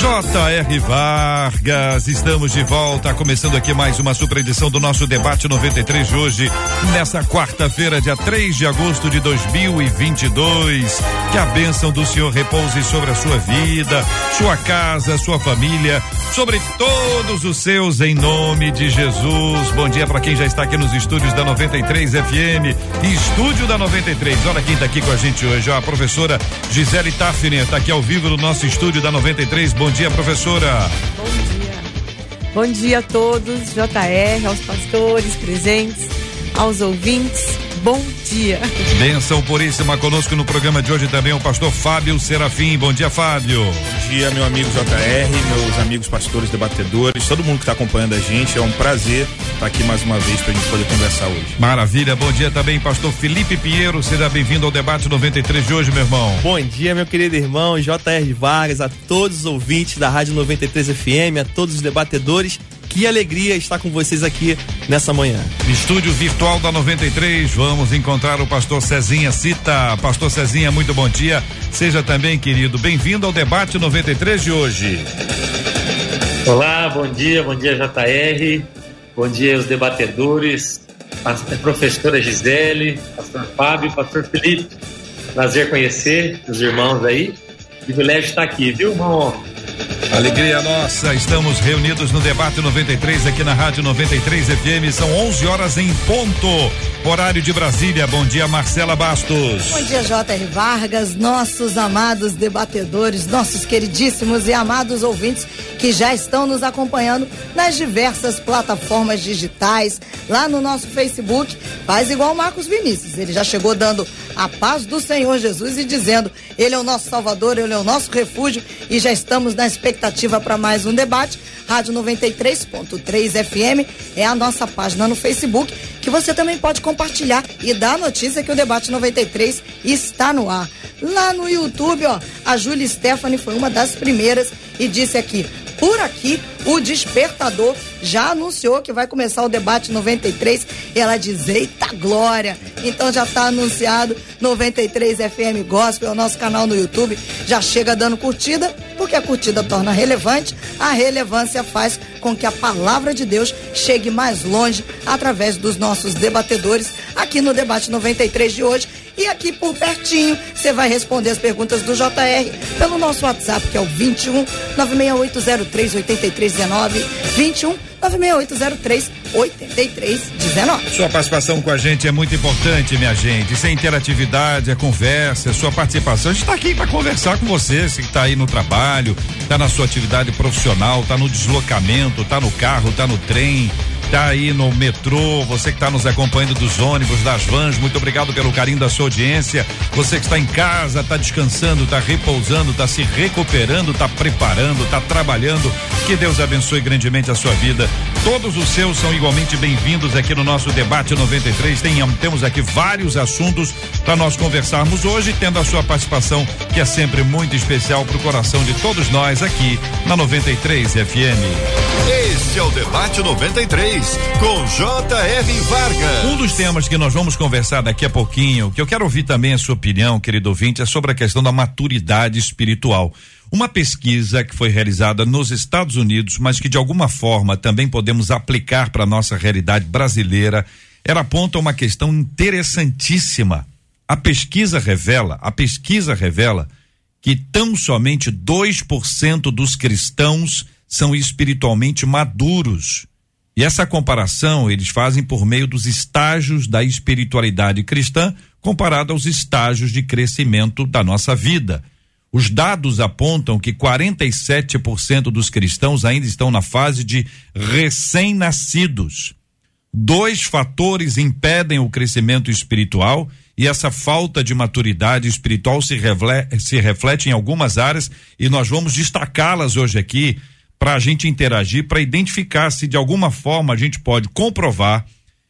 J.R. Vargas, estamos de volta, começando aqui mais uma super edição do nosso debate 93 de hoje, nessa quarta-feira, dia 3 de agosto de 2022. Que a bênção do Senhor repouse sobre a sua vida, sua casa, sua família, sobre todos os seus, em nome de Jesus. Bom dia para quem já está aqui nos estúdios da 93 FM, estúdio da 93. Olha quem está aqui com a gente hoje, ó, a professora Gisele Tafner, está aqui ao vivo no nosso estúdio da 93. Bom dia, professora. Bom dia. Bom dia a todos, JR, aos pastores presentes, aos ouvintes bom dia. Benção puríssima conosco no programa de hoje também o pastor Fábio Serafim. Bom dia, Fábio. Bom dia, meu amigo JR, meus amigos pastores debatedores, todo mundo que está acompanhando a gente. É um prazer estar aqui mais uma vez para a gente poder conversar hoje. Maravilha. Bom dia também, pastor Felipe Pinheiro. Seja bem-vindo ao debate 93 de hoje, meu irmão. Bom dia, meu querido irmão JR Vargas, a todos os ouvintes da Rádio 93 FM, a todos os debatedores que alegria estar com vocês aqui nessa manhã. Estúdio virtual da 93, vamos encontrar o pastor Cezinha Cita. Pastor Cezinha, muito bom dia. Seja também, querido, bem-vindo ao debate 93 de hoje. Olá, bom dia, bom dia JR, bom dia os debatedores, a professora Gisele, pastor Fábio, pastor Felipe. Prazer conhecer os irmãos aí. Privilégio estar aqui, viu, irmão? Alegria nossa, estamos reunidos no debate 93 aqui na Rádio 93 FM. São 11 horas em ponto, horário de Brasília. Bom dia, Marcela Bastos. Bom dia, J.R. Vargas, nossos amados debatedores, nossos queridíssimos e amados ouvintes que já estão nos acompanhando nas diversas plataformas digitais, lá no nosso Facebook. Faz igual o Marcos Vinícius, ele já chegou dando a paz do Senhor Jesus e dizendo: Ele é o nosso Salvador, Ele é o nosso refúgio e já estamos na expectativa para mais um debate. Rádio 93.3 FM é a nossa página no Facebook que você também pode compartilhar e dar a notícia que o debate 93 está no ar. Lá no YouTube, ó, a Júlia Stephanie foi uma das primeiras e disse aqui: por aqui, o Despertador já anunciou que vai começar o debate 93. Ela diz: Eita glória! Então já está anunciado 93 FM Gospel, é o nosso canal no YouTube. Já chega dando curtida, porque a curtida torna relevante, a relevância faz com que a palavra de Deus chegue mais longe através dos nossos debatedores aqui no debate 93 de hoje. E aqui por pertinho, você vai responder as perguntas do JR pelo nosso WhatsApp, que é o 21 96803 8319 21 96803 8319. Sua participação com a gente é muito importante, minha gente. Sem interatividade, é conversa, é sua participação. A gente está aqui para conversar com você, se está aí no trabalho, está na sua atividade profissional, está no deslocamento, está no carro, está no trem tá aí no metrô, você que está nos acompanhando dos ônibus, das vans, muito obrigado pelo carinho da sua audiência. Você que está em casa, está descansando, está repousando, está se recuperando, está preparando, está trabalhando. Que Deus abençoe grandemente a sua vida. Todos os seus são igualmente bem-vindos aqui no nosso debate 93. Tem, temos aqui vários assuntos para nós conversarmos hoje, tendo a sua participação, que é sempre muito especial para o coração de todos nós aqui na 93 FM. Este é o debate 93 com J.R. Vargas. Um dos temas que nós vamos conversar daqui a pouquinho, que eu quero ouvir também a sua opinião, querido ouvinte, é sobre a questão da maturidade espiritual. Uma pesquisa que foi realizada nos Estados Unidos, mas que de alguma forma também podemos aplicar para a nossa realidade brasileira, ela aponta uma questão interessantíssima. A pesquisa revela, a pesquisa revela que tão somente 2% dos cristãos são espiritualmente maduros. E essa comparação eles fazem por meio dos estágios da espiritualidade cristã comparado aos estágios de crescimento da nossa vida. Os dados apontam que 47% dos cristãos ainda estão na fase de recém-nascidos. Dois fatores impedem o crescimento espiritual e essa falta de maturidade espiritual se reflete, se reflete em algumas áreas e nós vamos destacá-las hoje aqui para a gente interagir, para identificar se de alguma forma a gente pode comprovar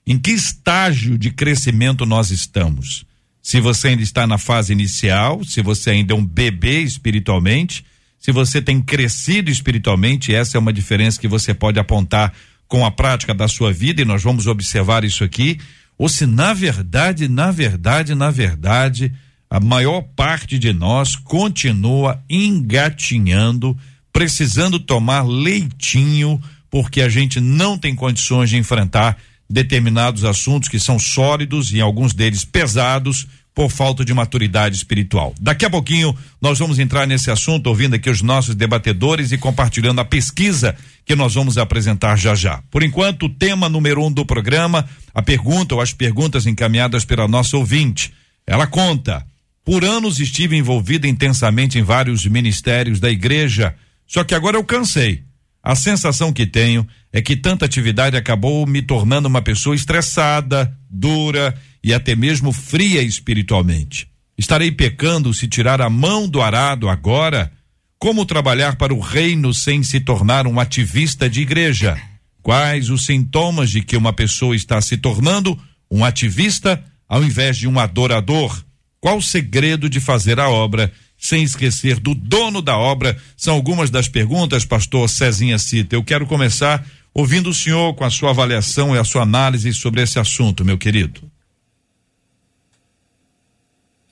em que estágio de crescimento nós estamos. Se você ainda está na fase inicial, se você ainda é um bebê espiritualmente, se você tem crescido espiritualmente, essa é uma diferença que você pode apontar com a prática da sua vida e nós vamos observar isso aqui, ou se na verdade, na verdade, na verdade, a maior parte de nós continua engatinhando, precisando tomar leitinho, porque a gente não tem condições de enfrentar determinados assuntos que são sólidos e alguns deles pesados por falta de maturidade espiritual. Daqui a pouquinho nós vamos entrar nesse assunto, ouvindo aqui os nossos debatedores e compartilhando a pesquisa que nós vamos apresentar já já. Por enquanto, o tema número um do programa, a pergunta ou as perguntas encaminhadas pela nossa ouvinte. Ela conta: por anos estive envolvida intensamente em vários ministérios da igreja, só que agora eu cansei. A sensação que tenho é que tanta atividade acabou me tornando uma pessoa estressada, dura e até mesmo fria espiritualmente. Estarei pecando se tirar a mão do arado agora? Como trabalhar para o reino sem se tornar um ativista de igreja? Quais os sintomas de que uma pessoa está se tornando um ativista ao invés de um adorador? Qual o segredo de fazer a obra sem esquecer do dono da obra? São algumas das perguntas, pastor Cezinha Cita. Eu quero começar ouvindo o senhor com a sua avaliação e a sua análise sobre esse assunto, meu querido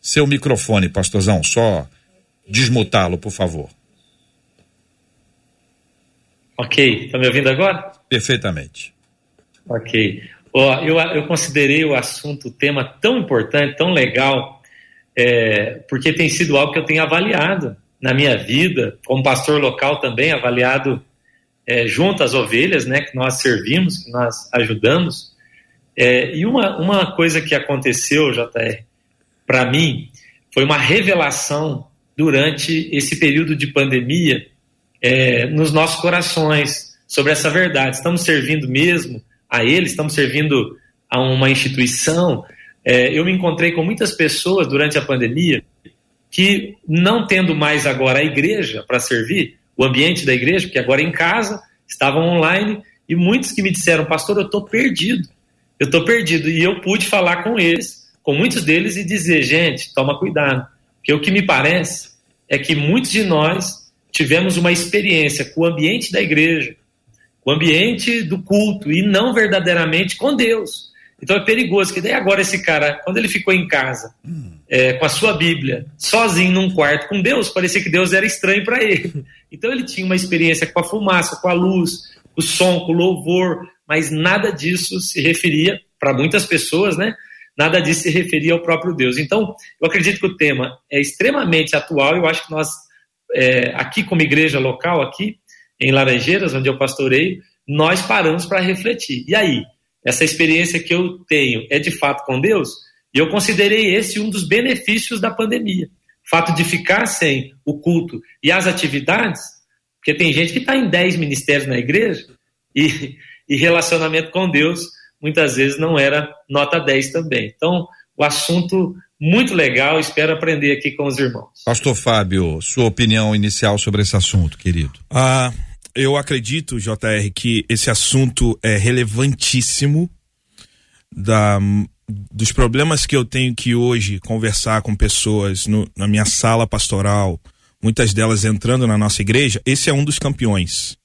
seu microfone, pastorzão, só desmutá-lo, por favor. Ok, está me ouvindo agora? Perfeitamente. Ok. Ó, eu, eu considerei o assunto, o tema tão importante, tão legal, é, porque tem sido algo que eu tenho avaliado na minha vida, como pastor local também, avaliado é, junto às ovelhas, né, que nós servimos, que nós ajudamos. É, e uma, uma coisa que aconteceu, JR, para mim, foi uma revelação durante esse período de pandemia é, nos nossos corações sobre essa verdade. Estamos servindo mesmo a Ele, estamos servindo a uma instituição. É, eu me encontrei com muitas pessoas durante a pandemia que, não tendo mais agora a igreja para servir, o ambiente da igreja, porque agora em casa, estavam online, e muitos que me disseram, pastor, eu estou perdido, eu estou perdido. E eu pude falar com eles com muitos deles e dizer, gente, toma cuidado. Porque o que me parece é que muitos de nós tivemos uma experiência com o ambiente da igreja, com o ambiente do culto e não verdadeiramente com Deus. Então é perigoso que daí agora esse cara, quando ele ficou em casa, é, com a sua Bíblia, sozinho num quarto com Deus, parecia que Deus era estranho para ele. Então ele tinha uma experiência com a fumaça, com a luz, com o som, com o louvor, mas nada disso se referia para muitas pessoas, né? nada disso se referia ao próprio Deus. Então, eu acredito que o tema é extremamente atual. Eu acho que nós, é, aqui como igreja local, aqui em Laranjeiras, onde eu pastorei, nós paramos para refletir. E aí, essa experiência que eu tenho é de fato com Deus? E eu considerei esse um dos benefícios da pandemia. O fato de ficar sem o culto e as atividades, porque tem gente que está em 10 ministérios na igreja e, e relacionamento com Deus muitas vezes não era nota 10 também. Então, o assunto muito legal, espero aprender aqui com os irmãos. Pastor Fábio, sua opinião inicial sobre esse assunto, querido. Ah, eu acredito, JR, que esse assunto é relevantíssimo da, dos problemas que eu tenho que hoje conversar com pessoas no, na minha sala pastoral, muitas delas entrando na nossa igreja, esse é um dos campeões.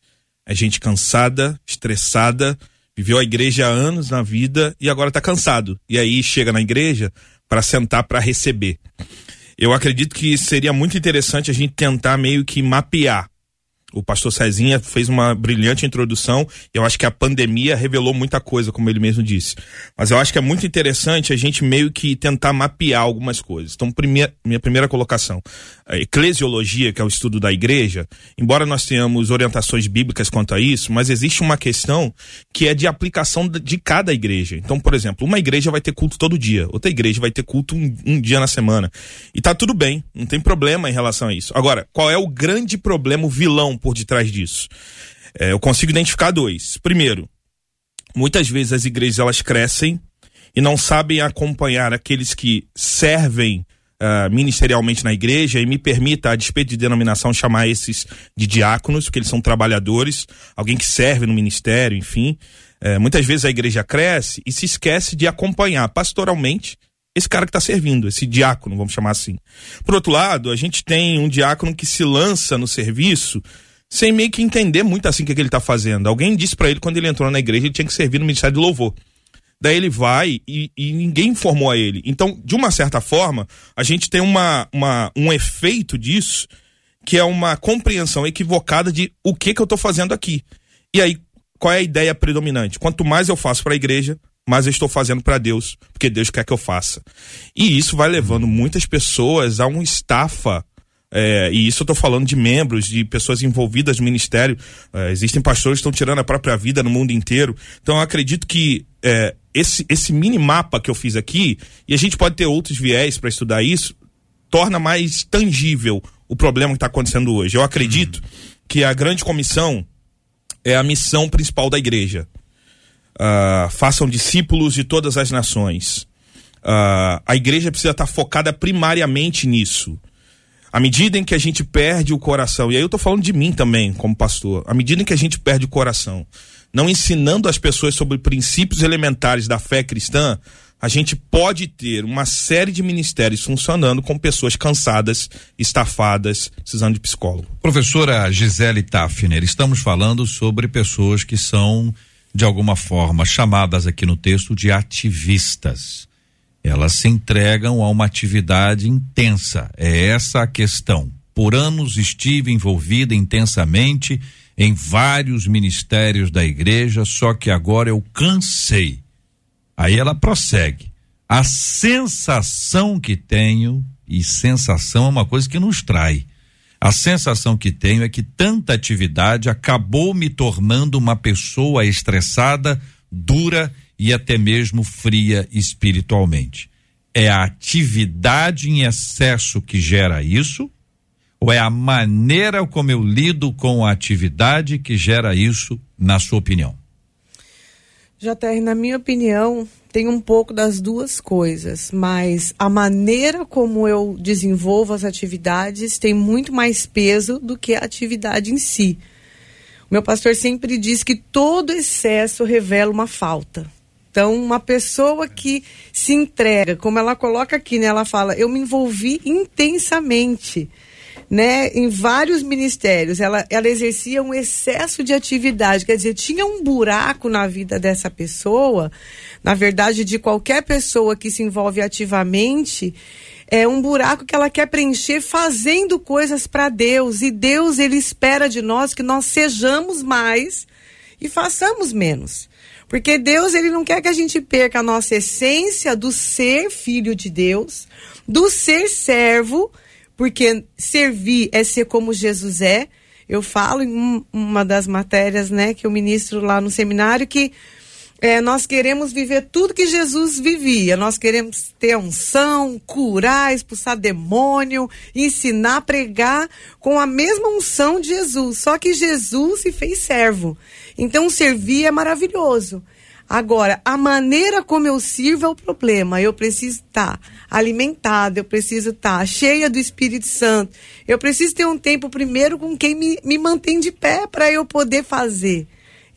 É gente cansada, estressada, viveu a igreja há anos na vida e agora está cansado. E aí chega na igreja para sentar para receber. Eu acredito que seria muito interessante a gente tentar meio que mapear o pastor Cezinha fez uma brilhante introdução. Eu acho que a pandemia revelou muita coisa, como ele mesmo disse. Mas eu acho que é muito interessante a gente meio que tentar mapear algumas coisas. Então, primeira, minha primeira colocação. A eclesiologia, que é o estudo da igreja, embora nós tenhamos orientações bíblicas quanto a isso, mas existe uma questão que é de aplicação de cada igreja. Então, por exemplo, uma igreja vai ter culto todo dia, outra igreja vai ter culto um, um dia na semana. E tá tudo bem, não tem problema em relação a isso. Agora, qual é o grande problema, o vilão por detrás disso? É, eu consigo identificar dois. Primeiro, muitas vezes as igrejas elas crescem e não sabem acompanhar aqueles que servem uh, ministerialmente na igreja, e me permita, a despeito de denominação, chamar esses de diáconos, porque eles são trabalhadores, alguém que serve no ministério, enfim. Uh, muitas vezes a igreja cresce e se esquece de acompanhar pastoralmente esse cara que está servindo, esse diácono, vamos chamar assim. Por outro lado, a gente tem um diácono que se lança no serviço sem meio que entender muito assim o que, que ele está fazendo. Alguém disse para ele quando ele entrou na igreja, ele tinha que servir no ministério de louvor. Daí ele vai e, e, ninguém informou a ele. Então, de uma certa forma, a gente tem uma, uma, um efeito disso, que é uma compreensão equivocada de o que, que eu estou fazendo aqui. E aí, qual é a ideia predominante? Quanto mais eu faço para a igreja, mais eu estou fazendo para Deus, porque Deus quer que eu faça. E isso vai levando muitas pessoas a um estafa é, e isso eu estou falando de membros, de pessoas envolvidas no ministério. É, existem pastores que estão tirando a própria vida no mundo inteiro. Então eu acredito que é, esse, esse mini mapa que eu fiz aqui, e a gente pode ter outros viés para estudar isso, torna mais tangível o problema que está acontecendo hoje. Eu acredito uhum. que a grande comissão é a missão principal da igreja. Uh, façam discípulos de todas as nações. Uh, a igreja precisa estar tá focada primariamente nisso. À medida em que a gente perde o coração, e aí eu estou falando de mim também, como pastor, à medida em que a gente perde o coração, não ensinando as pessoas sobre princípios elementares da fé cristã, a gente pode ter uma série de ministérios funcionando com pessoas cansadas, estafadas, precisando de psicólogo. Professora Gisele Tafner, estamos falando sobre pessoas que são, de alguma forma, chamadas aqui no texto de ativistas elas se entregam a uma atividade intensa. É essa a questão. Por anos estive envolvida intensamente em vários ministérios da igreja, só que agora eu cansei. Aí ela prossegue. A sensação que tenho, e sensação é uma coisa que nos trai. A sensação que tenho é que tanta atividade acabou me tornando uma pessoa estressada, dura e até mesmo fria espiritualmente. É a atividade em excesso que gera isso? Ou é a maneira como eu lido com a atividade que gera isso, na sua opinião? JR, na minha opinião, tem um pouco das duas coisas, mas a maneira como eu desenvolvo as atividades tem muito mais peso do que a atividade em si. O meu pastor sempre diz que todo excesso revela uma falta. Então, uma pessoa que se entrega, como ela coloca aqui, né? Ela fala, eu me envolvi intensamente, né? Em vários ministérios. Ela, ela exercia um excesso de atividade, quer dizer, tinha um buraco na vida dessa pessoa, na verdade, de qualquer pessoa que se envolve ativamente, é um buraco que ela quer preencher fazendo coisas para Deus. E Deus, ele espera de nós que nós sejamos mais e façamos menos. Porque Deus, ele não quer que a gente perca a nossa essência do ser filho de Deus, do ser servo, porque servir é ser como Jesus é. Eu falo em uma das matérias, né, que eu ministro lá no seminário que é, nós queremos viver tudo que Jesus vivia. Nós queremos ter unção, curar, expulsar demônio, ensinar, pregar com a mesma unção de Jesus. Só que Jesus se fez servo. Então, servir é maravilhoso. Agora, a maneira como eu sirvo é o problema. Eu preciso estar alimentada, eu preciso estar cheia do Espírito Santo. Eu preciso ter um tempo primeiro com quem me, me mantém de pé para eu poder fazer.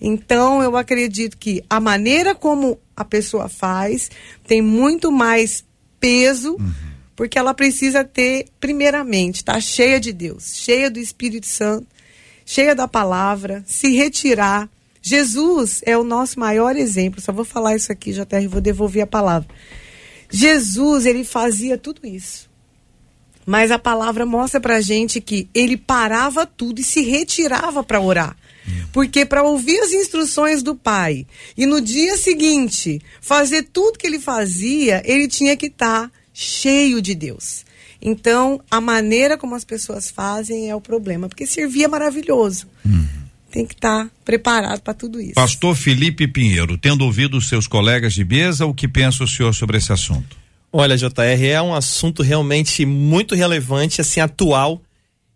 Então, eu acredito que a maneira como a pessoa faz tem muito mais peso, uhum. porque ela precisa ter, primeiramente, estar tá cheia de Deus, cheia do Espírito Santo, cheia da palavra, se retirar. Jesus é o nosso maior exemplo. Só vou falar isso aqui, JR, vou devolver a palavra. Jesus, ele fazia tudo isso. Mas a palavra mostra pra gente que ele parava tudo e se retirava para orar. Porque para ouvir as instruções do pai e no dia seguinte fazer tudo que ele fazia, ele tinha que estar tá cheio de Deus. Então, a maneira como as pessoas fazem é o problema, porque servir é maravilhoso. Uhum. Tem que estar tá preparado para tudo isso. Pastor Felipe Pinheiro, tendo ouvido os seus colegas de mesa, o que pensa o senhor sobre esse assunto? Olha, JR, é um assunto realmente muito relevante, assim, atual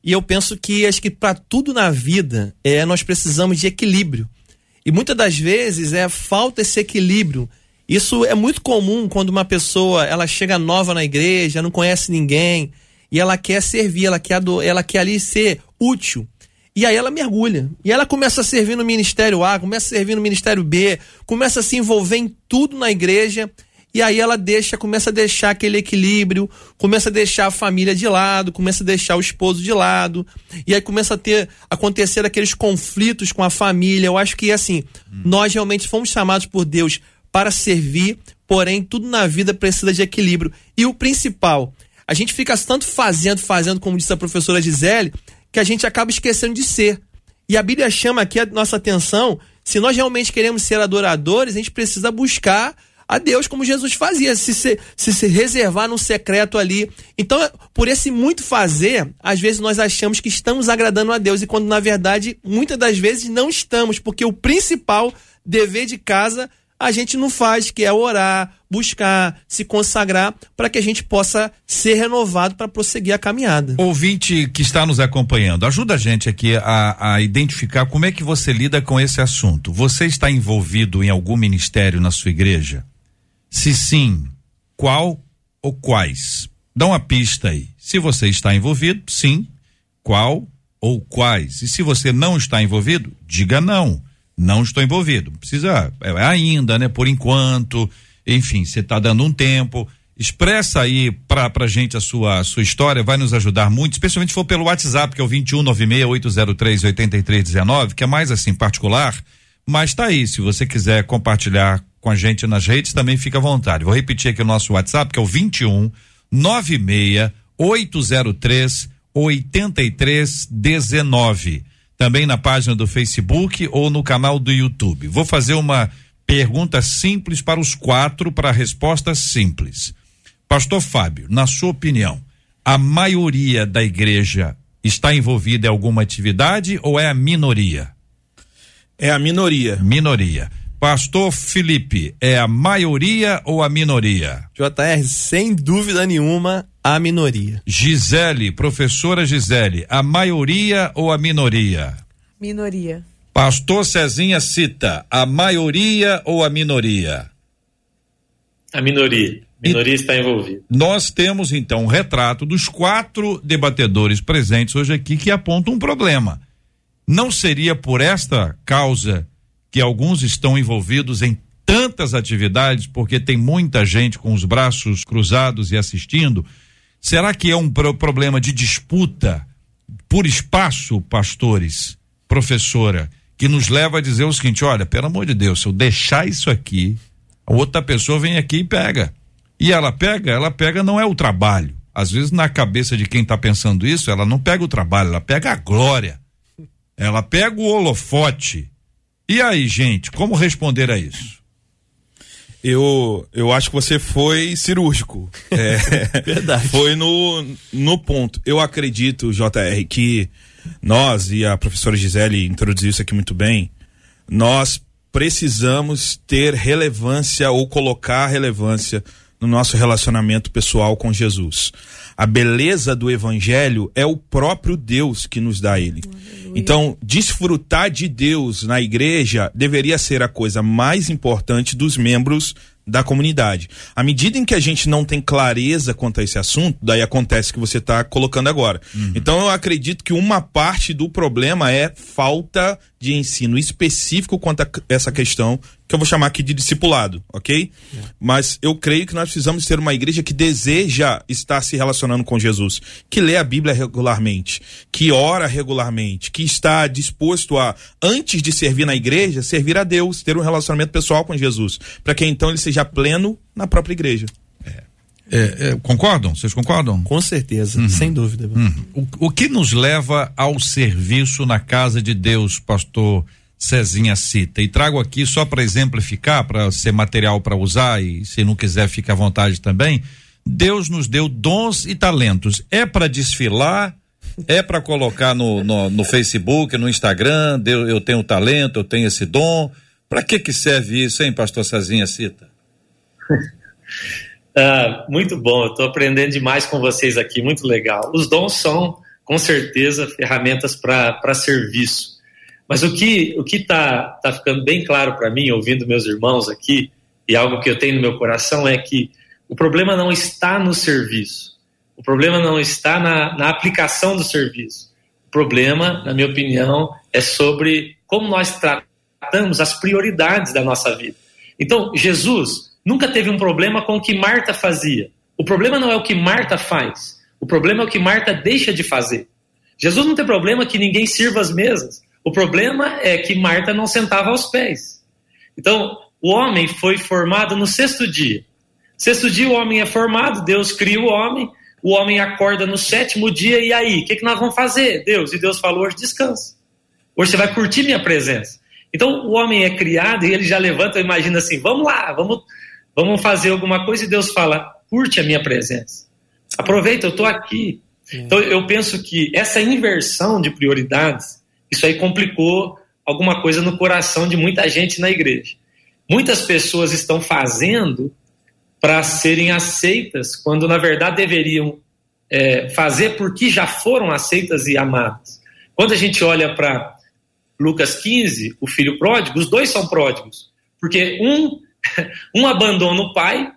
e eu penso que acho que para tudo na vida é nós precisamos de equilíbrio. E muitas das vezes é falta esse equilíbrio Isso é muito comum quando uma pessoa ela chega nova na igreja, não conhece ninguém e ela quer servir, ela quer, ela quer ali ser útil. E aí ela mergulha. E ela começa a servir no ministério A, começa a servir no ministério B, começa a se envolver em tudo na igreja. E aí ela deixa, começa a deixar aquele equilíbrio, começa a deixar a família de lado, começa a deixar o esposo de lado. E aí começa a ter acontecer aqueles conflitos com a família. Eu acho que assim, hum. nós realmente fomos chamados por Deus para servir, porém tudo na vida precisa de equilíbrio. E o principal, a gente fica tanto fazendo, fazendo, como disse a professora Gisele, que a gente acaba esquecendo de ser. E a Bíblia chama aqui a nossa atenção, se nós realmente queremos ser adoradores, a gente precisa buscar a Deus como Jesus fazia, se se, se, se reservar num secreto ali. Então, por esse muito fazer, às vezes nós achamos que estamos agradando a Deus e quando na verdade, muitas das vezes não estamos, porque o principal dever de casa a gente não faz, que é orar, buscar, se consagrar, para que a gente possa ser renovado para prosseguir a caminhada. Ouvinte que está nos acompanhando, ajuda a gente aqui a, a identificar como é que você lida com esse assunto. Você está envolvido em algum ministério na sua igreja? Se sim, qual ou quais? Dá uma pista aí. Se você está envolvido, sim, qual ou quais? E se você não está envolvido, diga não não estou envolvido. Precisa, é, é ainda, né? Por enquanto, enfim, você está dando um tempo. Expressa aí pra, pra gente a sua, a sua história, vai nos ajudar muito, especialmente se for pelo WhatsApp, que é o 21968038319, que é mais assim, particular. Mas tá aí, se você quiser compartilhar com a gente nas redes, também fica à vontade. Vou repetir aqui o nosso WhatsApp, que é o 21 96 803 8319 também na página do Facebook ou no canal do YouTube. Vou fazer uma pergunta simples para os quatro para resposta simples. Pastor Fábio, na sua opinião, a maioria da igreja está envolvida em alguma atividade ou é a minoria? É a minoria. Minoria. Pastor Felipe, é a maioria ou a minoria? JR, sem dúvida nenhuma, a minoria. Gisele, professora Gisele, a maioria ou a minoria? Minoria. Pastor Cezinha cita, a maioria ou a minoria? A minoria. Minoria e está envolvida. Nós temos então um retrato dos quatro debatedores presentes hoje aqui que apontam um problema. Não seria por esta causa que alguns estão envolvidos em tantas atividades, porque tem muita gente com os braços cruzados e assistindo. Será que é um pro problema de disputa por espaço, pastores, professora, que nos leva a dizer o seguinte: olha, pelo amor de Deus, se eu deixar isso aqui, a outra pessoa vem aqui e pega. E ela pega, ela pega não é o trabalho. Às vezes, na cabeça de quem está pensando isso, ela não pega o trabalho, ela pega a glória. Ela pega o holofote e aí, gente, como responder a isso? Eu, eu acho que você foi cirúrgico. É, Verdade. Foi no, no ponto. Eu acredito, JR, que nós, e a professora Gisele introduziu isso aqui muito bem, nós precisamos ter relevância ou colocar relevância no nosso relacionamento pessoal com Jesus. A beleza do evangelho é o próprio Deus que nos dá ele. Então, desfrutar de Deus na igreja deveria ser a coisa mais importante dos membros da comunidade. À medida em que a gente não tem clareza quanto a esse assunto, daí acontece o que você está colocando agora. Uhum. Então eu acredito que uma parte do problema é falta de ensino específico quanto a essa questão que eu vou chamar aqui de discipulado, ok? É. Mas eu creio que nós precisamos ter uma igreja que deseja estar se relacionando com Jesus, que lê a Bíblia regularmente, que ora regularmente, que está disposto a, antes de servir na igreja, servir a Deus, ter um relacionamento pessoal com Jesus, para que então ele seja pleno na própria igreja. É, é, é concordam? Vocês concordam? Com certeza, uhum. sem dúvida. Uhum. O, o que nos leva ao serviço na casa de Deus, pastor? Cezinha cita. E trago aqui só para exemplificar, para ser material para usar e se não quiser fica à vontade também. Deus nos deu dons e talentos. É para desfilar, é para colocar no, no, no, Facebook, no Instagram, Deus, eu tenho talento, eu tenho esse dom. Para que que serve isso, hein, pastor Cezinha cita? ah, muito bom, eu estou aprendendo demais com vocês aqui, muito legal. Os dons são, com certeza, ferramentas para serviço mas o que o que está tá ficando bem claro para mim, ouvindo meus irmãos aqui, e algo que eu tenho no meu coração é que o problema não está no serviço, o problema não está na, na aplicação do serviço. O problema, na minha opinião, é sobre como nós tratamos as prioridades da nossa vida. Então, Jesus nunca teve um problema com o que Marta fazia. O problema não é o que Marta faz, o problema é o que Marta deixa de fazer. Jesus não tem problema que ninguém sirva as mesas. O problema é que Marta não sentava aos pés. Então, o homem foi formado no sexto dia. Sexto dia o homem é formado, Deus cria o homem, o homem acorda no sétimo dia, e aí? O que, que nós vamos fazer? Deus, e Deus falou: hoje descansa. Hoje você vai curtir minha presença. Então o homem é criado e ele já levanta e imagina assim: vamos lá, vamos, vamos fazer alguma coisa, e Deus fala: curte a minha presença. Aproveita, eu estou aqui. Então eu penso que essa inversão de prioridades, isso aí complicou alguma coisa no coração de muita gente na igreja. Muitas pessoas estão fazendo para serem aceitas, quando na verdade deveriam é, fazer porque já foram aceitas e amadas. Quando a gente olha para Lucas 15, o filho pródigo, os dois são pródigos, porque um, um abandona o pai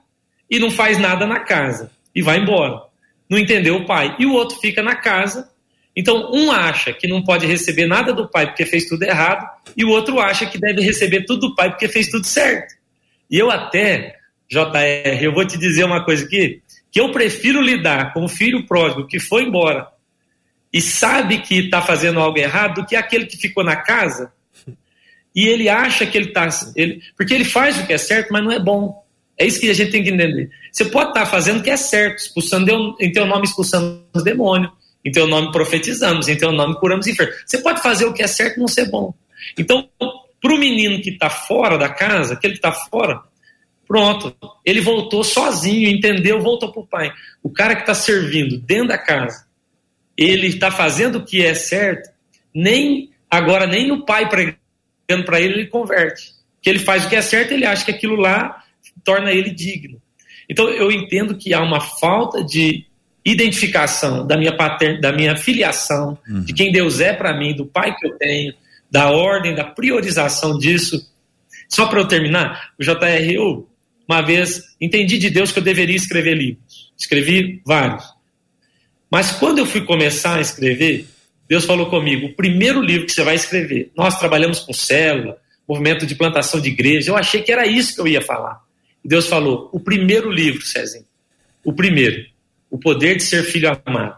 e não faz nada na casa e vai embora. Não entendeu o pai. E o outro fica na casa. Então, um acha que não pode receber nada do pai porque fez tudo errado, e o outro acha que deve receber tudo do pai porque fez tudo certo. E eu até, JR, eu vou te dizer uma coisa aqui, que eu prefiro lidar com o filho pródigo que foi embora e sabe que está fazendo algo errado do que aquele que ficou na casa e ele acha que ele está. Ele, porque ele faz o que é certo, mas não é bom. É isso que a gente tem que entender. Você pode estar tá fazendo o que é certo, expulsando em teu nome expulsando os demônios, em teu nome profetizamos, em teu nome curamos enfermos. Você pode fazer o que é certo e não ser bom. Então, para o menino que está fora da casa, aquele que está fora, pronto, ele voltou sozinho, entendeu, voltou para o pai. O cara que está servindo dentro da casa, ele está fazendo o que é certo, nem agora nem o pai pregando para ele ele converte. Que ele faz o que é certo, ele acha que aquilo lá torna ele digno. Então eu entendo que há uma falta de identificação da minha patern... da minha filiação, uhum. de quem Deus é para mim, do pai que eu tenho, da ordem, da priorização disso. Só para eu terminar, o JR, eu uma vez entendi de Deus que eu deveria escrever livros. Escrevi vários. Mas quando eu fui começar a escrever, Deus falou comigo: o primeiro livro que você vai escrever. Nós trabalhamos com célula, movimento de plantação de igreja. Eu achei que era isso que eu ia falar. Deus falou: o primeiro livro, Cezinho, o primeiro, o poder de ser filho amado.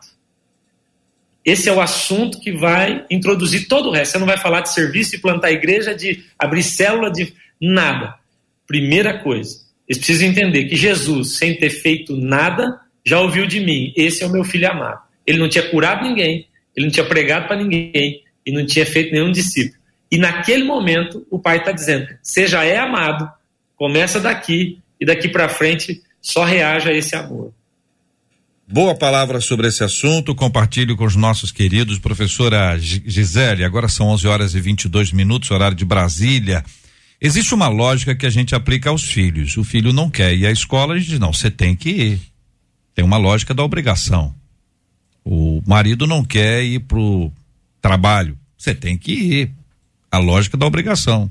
Esse é o assunto que vai introduzir todo o resto. Você não vai falar de serviço, de plantar igreja, de abrir célula, de nada. Primeira coisa, eles precisam entender que Jesus, sem ter feito nada, já ouviu de mim: esse é o meu filho amado. Ele não tinha curado ninguém, ele não tinha pregado para ninguém e não tinha feito nenhum discípulo. E naquele momento, o pai está dizendo: seja é amado, começa daqui e daqui para frente só reaja a esse amor. Boa palavra sobre esse assunto, compartilho com os nossos queridos. Professora Gisele, agora são 11 horas e 22 minutos, horário de Brasília. Existe uma lógica que a gente aplica aos filhos. O filho não quer ir à escola, a gente diz: não, você tem que ir. Tem uma lógica da obrigação. O marido não quer ir pro trabalho, você tem que ir. A lógica da obrigação.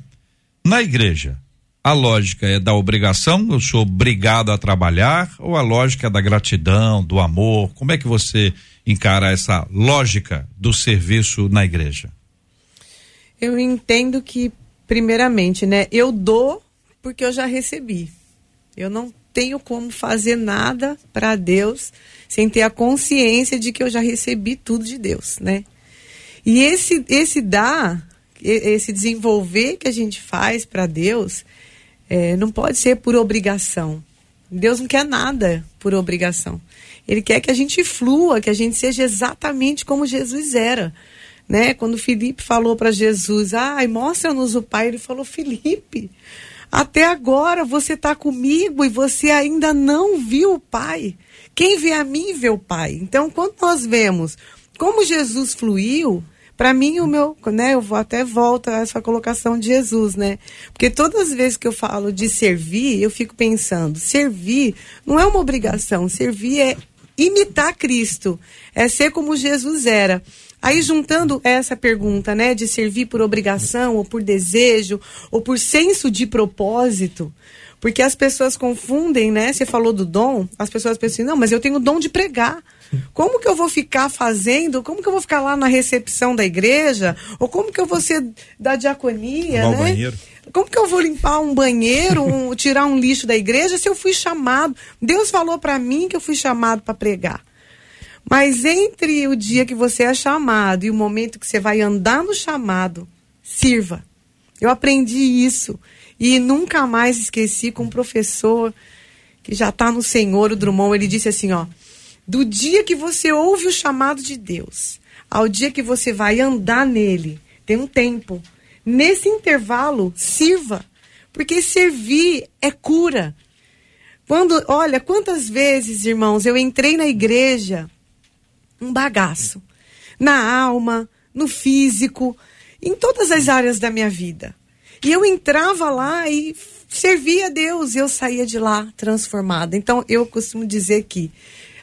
Na igreja, a lógica é da obrigação, eu sou obrigado a trabalhar, ou a lógica é da gratidão, do amor? Como é que você encara essa lógica do serviço na igreja? Eu entendo que, primeiramente, né, eu dou porque eu já recebi. Eu não tenho como fazer nada para Deus sem ter a consciência de que eu já recebi tudo de Deus, né? E esse esse dar, esse desenvolver que a gente faz para Deus, é, não pode ser por obrigação. Deus não quer nada por obrigação. Ele quer que a gente flua, que a gente seja exatamente como Jesus era. Né? Quando Felipe falou para Jesus, ai, mostra-nos o Pai, ele falou, Felipe, até agora você está comigo e você ainda não viu o Pai. Quem vê a mim vê o Pai. Então, quando nós vemos como Jesus fluiu, para mim, o meu, né, eu vou até volta a essa colocação de Jesus, né? Porque todas as vezes que eu falo de servir, eu fico pensando, servir não é uma obrigação, servir é imitar Cristo, é ser como Jesus era. Aí juntando essa pergunta, né, de servir por obrigação ou por desejo ou por senso de propósito, Porque as pessoas confundem, né? Você falou do dom, as pessoas pensam assim, não, mas eu tenho o dom de pregar. Como que eu vou ficar fazendo? Como que eu vou ficar lá na recepção da igreja? Ou como que eu vou ser da diaconia, o né? banheiro. Como que eu vou limpar um banheiro, um- tirar um lixo da igreja se eu fui chamado? Deus falou para mim que eu fui chamado para pregar. Mas entre o dia que você é chamado e o momento que você vai andar no chamado, sirva. Eu aprendi isso e nunca mais esqueci com um professor que já está no Senhor, o Drummond, ele disse assim, ó, do dia que você ouve o chamado de Deus ao dia que você vai andar nele, tem um tempo. Nesse intervalo, sirva, porque servir é cura. Quando, olha, quantas vezes, irmãos, eu entrei na igreja um bagaço. Na alma, no físico, em todas as áreas da minha vida. E eu entrava lá e servia a Deus e eu saía de lá transformada. Então eu costumo dizer que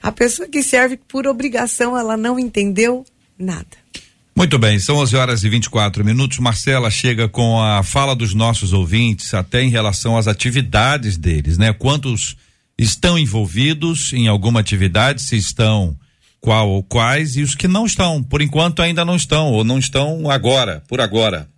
a pessoa que serve por obrigação, ela não entendeu nada. Muito bem, são 11 horas e 24 minutos. Marcela chega com a fala dos nossos ouvintes, até em relação às atividades deles, né? Quantos estão envolvidos em alguma atividade, se estão, qual ou quais, e os que não estão, por enquanto ainda não estão, ou não estão agora, por agora.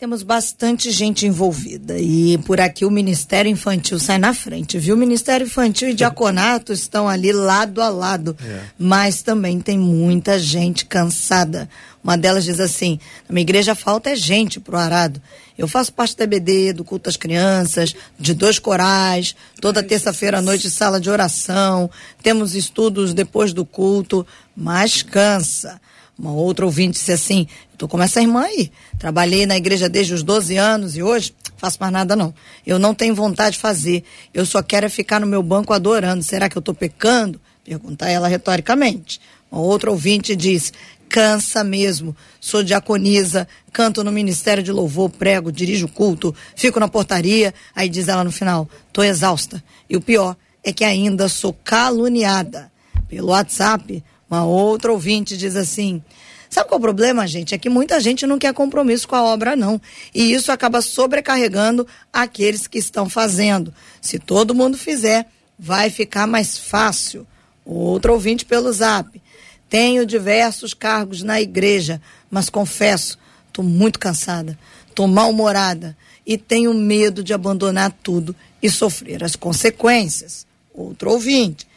Temos bastante gente envolvida e por aqui o Ministério Infantil sai na frente, viu? O Ministério Infantil e Diaconato estão ali lado a lado, mas também tem muita gente cansada. Uma delas diz assim: na minha igreja falta é gente pro arado. Eu faço parte da EBD, do culto às crianças, de dois corais, toda terça-feira à noite sala de oração, temos estudos depois do culto, mas cansa. Uma outra ouvinte disse assim: tô como essa irmã aí. Trabalhei na igreja desde os 12 anos e hoje faço mais nada não. Eu não tenho vontade de fazer. Eu só quero é ficar no meu banco adorando. Será que eu tô pecando? Pergunta ela retoricamente. Uma outra ouvinte disse: Cansa mesmo. Sou diaconisa, canto no ministério de louvor, prego, dirijo culto, fico na portaria. Aí diz ela no final: Tô exausta. E o pior é que ainda sou caluniada. Pelo WhatsApp, uma outra ouvinte diz assim: Sabe qual é o problema, gente? É que muita gente não quer compromisso com a obra, não. E isso acaba sobrecarregando aqueles que estão fazendo. Se todo mundo fizer, vai ficar mais fácil. Outro ouvinte pelo zap. Tenho diversos cargos na igreja, mas confesso, estou muito cansada, estou mal-humorada e tenho medo de abandonar tudo e sofrer as consequências. Outro ouvinte.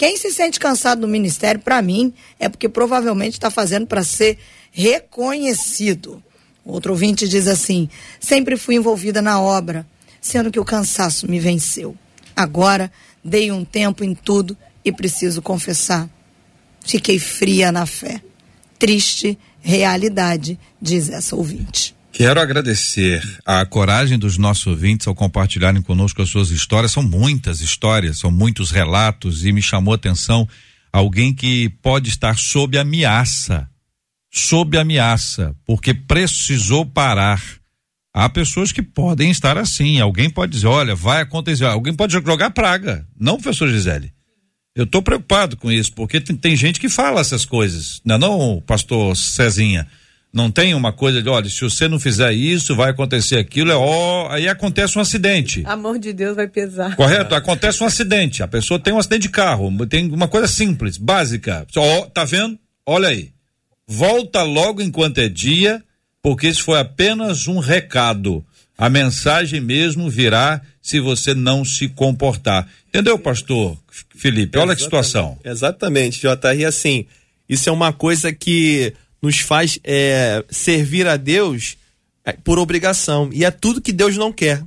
Quem se sente cansado no ministério, para mim, é porque provavelmente está fazendo para ser reconhecido. Outro ouvinte diz assim: sempre fui envolvida na obra, sendo que o cansaço me venceu. Agora dei um tempo em tudo e preciso confessar. Fiquei fria na fé. Triste realidade, diz essa ouvinte. Quero agradecer a coragem dos nossos ouvintes ao compartilharem conosco as suas histórias. São muitas histórias, são muitos relatos e me chamou a atenção alguém que pode estar sob ameaça. Sob ameaça, porque precisou parar. Há pessoas que podem estar assim. Alguém pode dizer: olha, vai acontecer. Alguém pode jogar praga. Não, professor Gisele. Eu estou preocupado com isso, porque tem, tem, gente que fala essas coisas. Não, é não, pastor Cezinha. Não tem uma coisa de, olha, se você não fizer isso, vai acontecer aquilo, é ó, aí acontece um acidente. Amor de Deus vai pesar. Correto? Acontece um acidente. A pessoa tem um acidente de carro, tem uma coisa simples, básica. Ó, tá vendo? Olha aí. Volta logo enquanto é dia, porque isso foi apenas um recado. A mensagem mesmo virá se você não se comportar. Entendeu, pastor Felipe? Olha que situação. Exatamente, JR. E assim, isso é uma coisa que nos faz é, servir a Deus é, por obrigação. E é tudo que Deus não quer.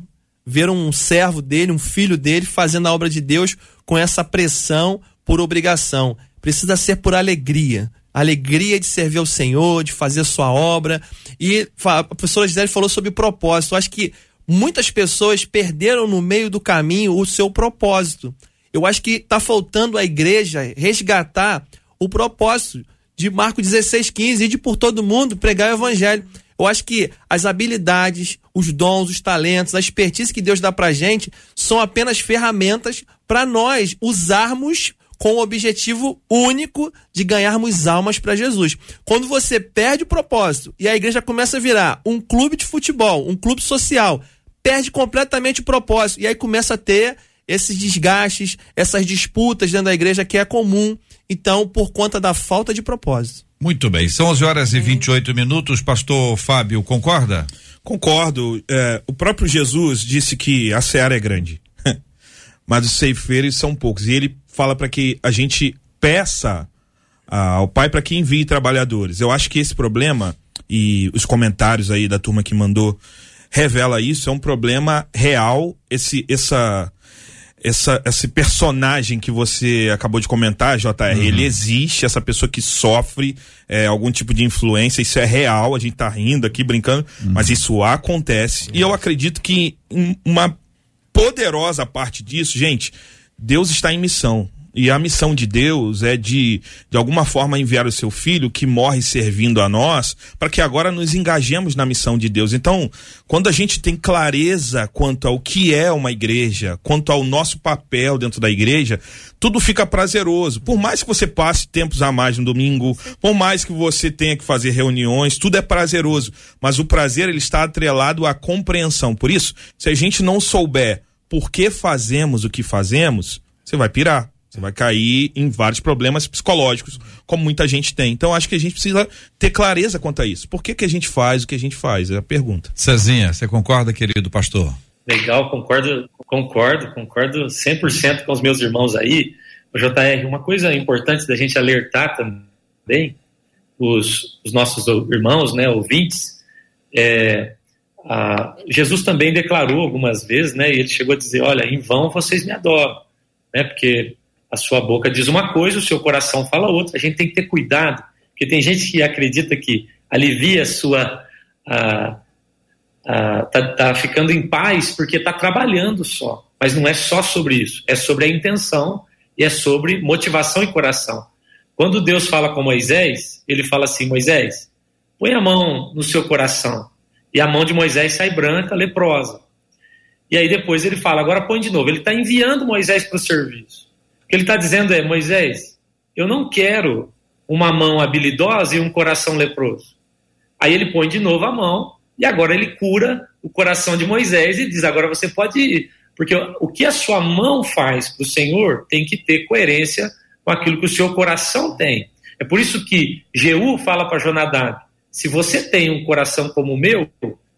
Ver um servo dele, um filho dele, fazendo a obra de Deus com essa pressão por obrigação. Precisa ser por alegria. Alegria de servir ao Senhor, de fazer sua obra. E a professora Gisele falou sobre propósito. Eu acho que muitas pessoas perderam no meio do caminho o seu propósito. Eu acho que está faltando a igreja resgatar o propósito de Marco 16, 15 e de por todo mundo pregar o evangelho. Eu acho que as habilidades, os dons, os talentos, a expertise que Deus dá pra gente são apenas ferramentas para nós usarmos com o objetivo único de ganharmos almas para Jesus. Quando você perde o propósito e a igreja começa a virar um clube de futebol, um clube social, perde completamente o propósito. E aí começa a ter esses desgastes, essas disputas dentro da igreja que é comum, então, por conta da falta de propósito. Muito bem, são 11 horas e 28 minutos. Pastor Fábio, concorda? Concordo. É, o próprio Jesus disse que a seara é grande, mas os ceifeiros são poucos. E ele fala para que a gente peça ao Pai para que envie trabalhadores. Eu acho que esse problema, e os comentários aí da turma que mandou, revela isso, é um problema real, esse, essa essa, esse personagem que você acabou de comentar, JR, uhum. ele existe, essa pessoa que sofre é, algum tipo de influência, isso é real, a gente tá rindo aqui, brincando, uhum. mas isso acontece. E eu acredito que uma poderosa parte disso, gente, Deus está em missão. E a missão de Deus é de, de alguma forma, enviar o seu filho que morre servindo a nós, para que agora nos engajemos na missão de Deus. Então, quando a gente tem clareza quanto ao que é uma igreja, quanto ao nosso papel dentro da igreja, tudo fica prazeroso. Por mais que você passe tempos a mais no domingo, por mais que você tenha que fazer reuniões, tudo é prazeroso. Mas o prazer, ele está atrelado à compreensão. Por isso, se a gente não souber por que fazemos o que fazemos, você vai pirar você vai cair em vários problemas psicológicos, como muita gente tem. Então, acho que a gente precisa ter clareza quanto a isso. Por que, que a gente faz o que a gente faz? É a pergunta. Cezinha, você concorda, querido pastor? Legal, concordo, concordo, concordo 100% com os meus irmãos aí. O JR, uma coisa importante da gente alertar também, os, os nossos irmãos, né, ouvintes, é, a, Jesus também declarou algumas vezes, né, e ele chegou a dizer, olha, em vão vocês me adoram, né, porque a sua boca diz uma coisa, o seu coração fala outra. A gente tem que ter cuidado, porque tem gente que acredita que alivia a sua. A, tá, ficando em paz porque está trabalhando só. Mas não é só sobre isso, é sobre a intenção e é sobre motivação e coração. Quando Deus fala com Moisés, ele fala assim: Moisés, põe a mão no seu coração. E a mão de Moisés sai branca, leprosa. E aí depois ele fala: agora põe de novo. Ele está enviando Moisés para o serviço ele está dizendo é: Moisés, eu não quero uma mão habilidosa e um coração leproso. Aí ele põe de novo a mão e agora ele cura o coração de Moisés e diz: agora você pode ir. Porque o que a sua mão faz para o Senhor tem que ter coerência com aquilo que o seu coração tem. É por isso que Jeú fala para Jonadab: se você tem um coração como o meu,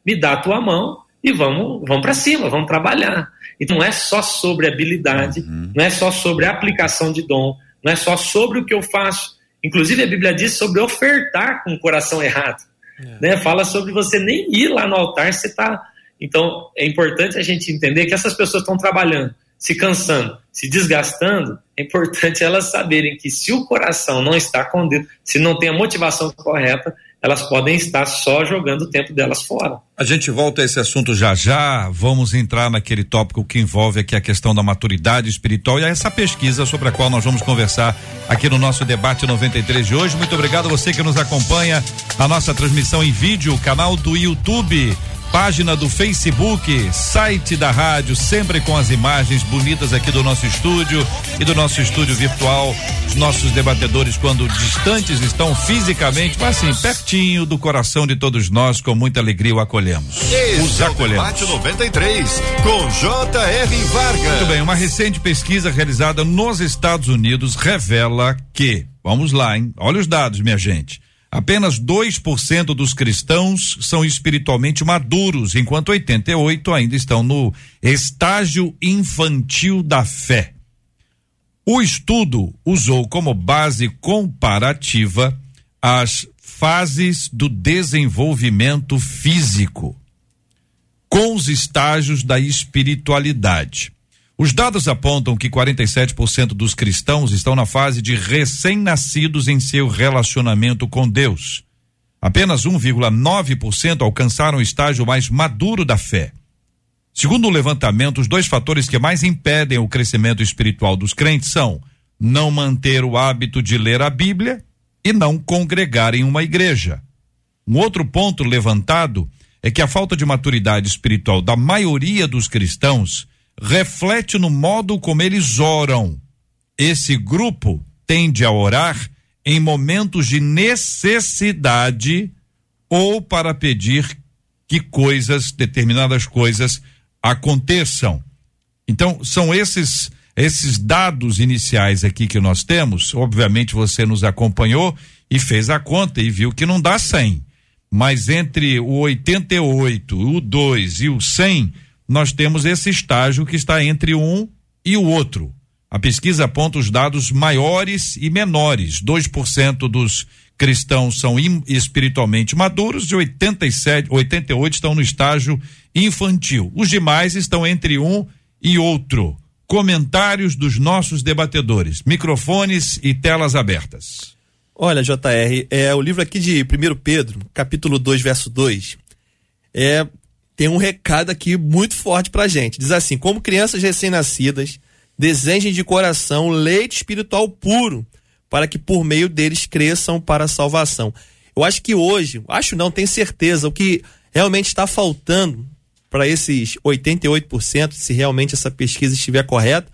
me dá a tua mão e vamos, vamos para cima, vamos trabalhar. Então não é só sobre habilidade, uhum. não é só sobre aplicação de dom, não é só sobre o que eu faço. Inclusive a Bíblia diz sobre ofertar com o coração errado. É. Né? Fala sobre você nem ir lá no altar, você está. Então é importante a gente entender que essas pessoas estão trabalhando, se cansando, se desgastando. É importante elas saberem que se o coração não está com Deus, se não tem a motivação correta, elas podem estar só jogando o tempo delas fora. A gente volta a esse assunto já já. Vamos entrar naquele tópico que envolve aqui a questão da maturidade espiritual e essa pesquisa sobre a qual nós vamos conversar aqui no nosso debate 93 de hoje. Muito obrigado a você que nos acompanha na nossa transmissão em vídeo, canal do YouTube página do Facebook, site da rádio, sempre com as imagens bonitas aqui do nosso estúdio e do nosso estúdio virtual. Os nossos debatedores, quando distantes, estão fisicamente, mas assim, pertinho do coração de todos nós, com muita alegria o acolhemos. Esse Os é acolhemos. Debate 93, com J.R. Vargas. Muito bem, uma recente pesquisa realizada nos Estados Unidos revela que, vamos lá, hein? Olha os dados, minha gente. Apenas 2% dos cristãos são espiritualmente maduros, enquanto 88 ainda estão no estágio infantil da fé. O estudo usou como base comparativa as fases do desenvolvimento físico com os estágios da espiritualidade. Os dados apontam que 47% dos cristãos estão na fase de recém-nascidos em seu relacionamento com Deus. Apenas 1,9% alcançaram o estágio mais maduro da fé. Segundo o levantamento, os dois fatores que mais impedem o crescimento espiritual dos crentes são não manter o hábito de ler a Bíblia e não congregar em uma igreja. Um outro ponto levantado é que a falta de maturidade espiritual da maioria dos cristãos reflete no modo como eles oram. Esse grupo tende a orar em momentos de necessidade ou para pedir que coisas, determinadas coisas, aconteçam. Então, são esses esses dados iniciais aqui que nós temos. Obviamente você nos acompanhou e fez a conta e viu que não dá 100. Mas entre o 88, o 2 e o 100, nós temos esse estágio que está entre um e o outro. A pesquisa aponta os dados maiores e menores. 2% dos cristãos são espiritualmente maduros e 87, 88 estão no estágio infantil. Os demais estão entre um e outro. Comentários dos nossos debatedores. Microfones e telas abertas. Olha, JR, é o livro aqui de 1 Pedro, capítulo 2, verso 2. É, tem um recado aqui muito forte pra gente. Diz assim: como crianças recém-nascidas, desejem de coração leite espiritual puro, para que por meio deles cresçam para a salvação. Eu acho que hoje, acho não, tenho certeza, o que realmente está faltando para esses 88%, se realmente essa pesquisa estiver correta,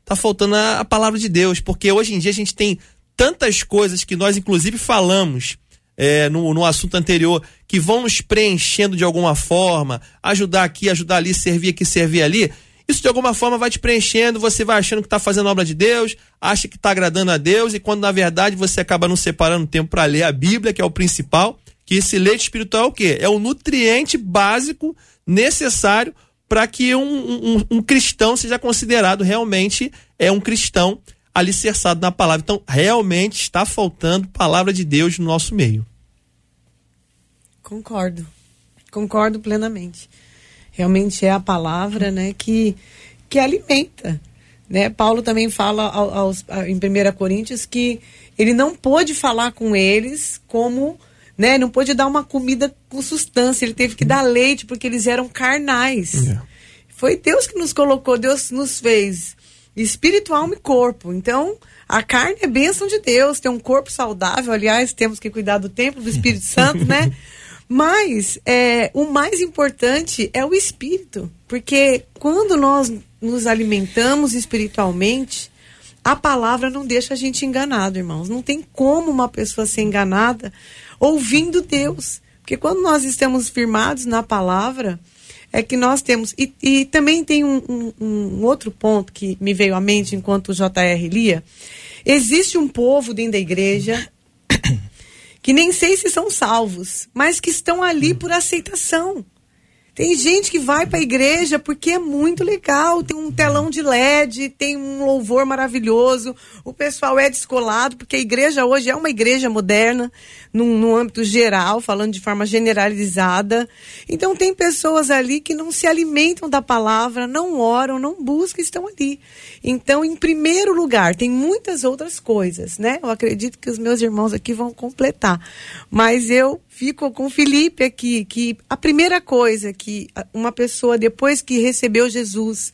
está faltando a, a, palavra de Deus, porque hoje em dia a gente tem tantas coisas que nós, inclusive, falamos é, no, no assunto anterior, que vão nos preenchendo de alguma forma, ajudar aqui, ajudar ali, servir aqui, servir ali. Isso de alguma forma vai te preenchendo, você vai achando que está fazendo a obra de Deus, acha que está agradando a Deus, e quando na verdade você acaba não separando tempo para ler a Bíblia, que é o principal, que esse leite espiritual é o quê? É o nutriente básico necessário para que um, um, um, cristão seja considerado realmente é um cristão alicerçado na palavra. Então, realmente está faltando palavra de Deus no nosso meio. Concordo. Concordo plenamente. Realmente é a palavra, né, que que alimenta, né? Paulo também fala aos, aos, em 1 Coríntios que ele não pôde falar com eles como né? Não pôde dar uma comida com sustância, ele teve que dar leite porque eles eram carnais. É. Foi Deus que nos colocou, Deus nos fez espírito, alma e corpo. Então, a carne é bênção de Deus, tem um corpo saudável, aliás, temos que cuidar do templo do Espírito Santo, né? Mas é, o mais importante é o espírito, porque quando nós nos alimentamos espiritualmente, a palavra não deixa a gente enganado, irmãos. Não tem como uma pessoa ser enganada ouvindo Deus. Porque quando nós estamos firmados na palavra, é que nós temos. E, e também tem um, um, um, outro ponto que me veio à mente enquanto o JR lia. Existe um povo dentro da igreja que nem sei se são salvos, mas que estão ali por aceitação. Tem gente que vai para a igreja porque é muito legal, tem um telão de LED, tem um louvor maravilhoso, o pessoal é descolado, porque a igreja hoje é uma igreja moderna, no, âmbito geral, falando de forma generalizada. Então tem pessoas ali que não se alimentam da palavra, não oram, não buscam, estão ali. Então, em primeiro lugar, tem muitas outras coisas, né? Eu acredito que os meus irmãos aqui vão completar. Mas eu fico com o Felipe aqui, que a primeira coisa que uma pessoa, depois que recebeu Jesus,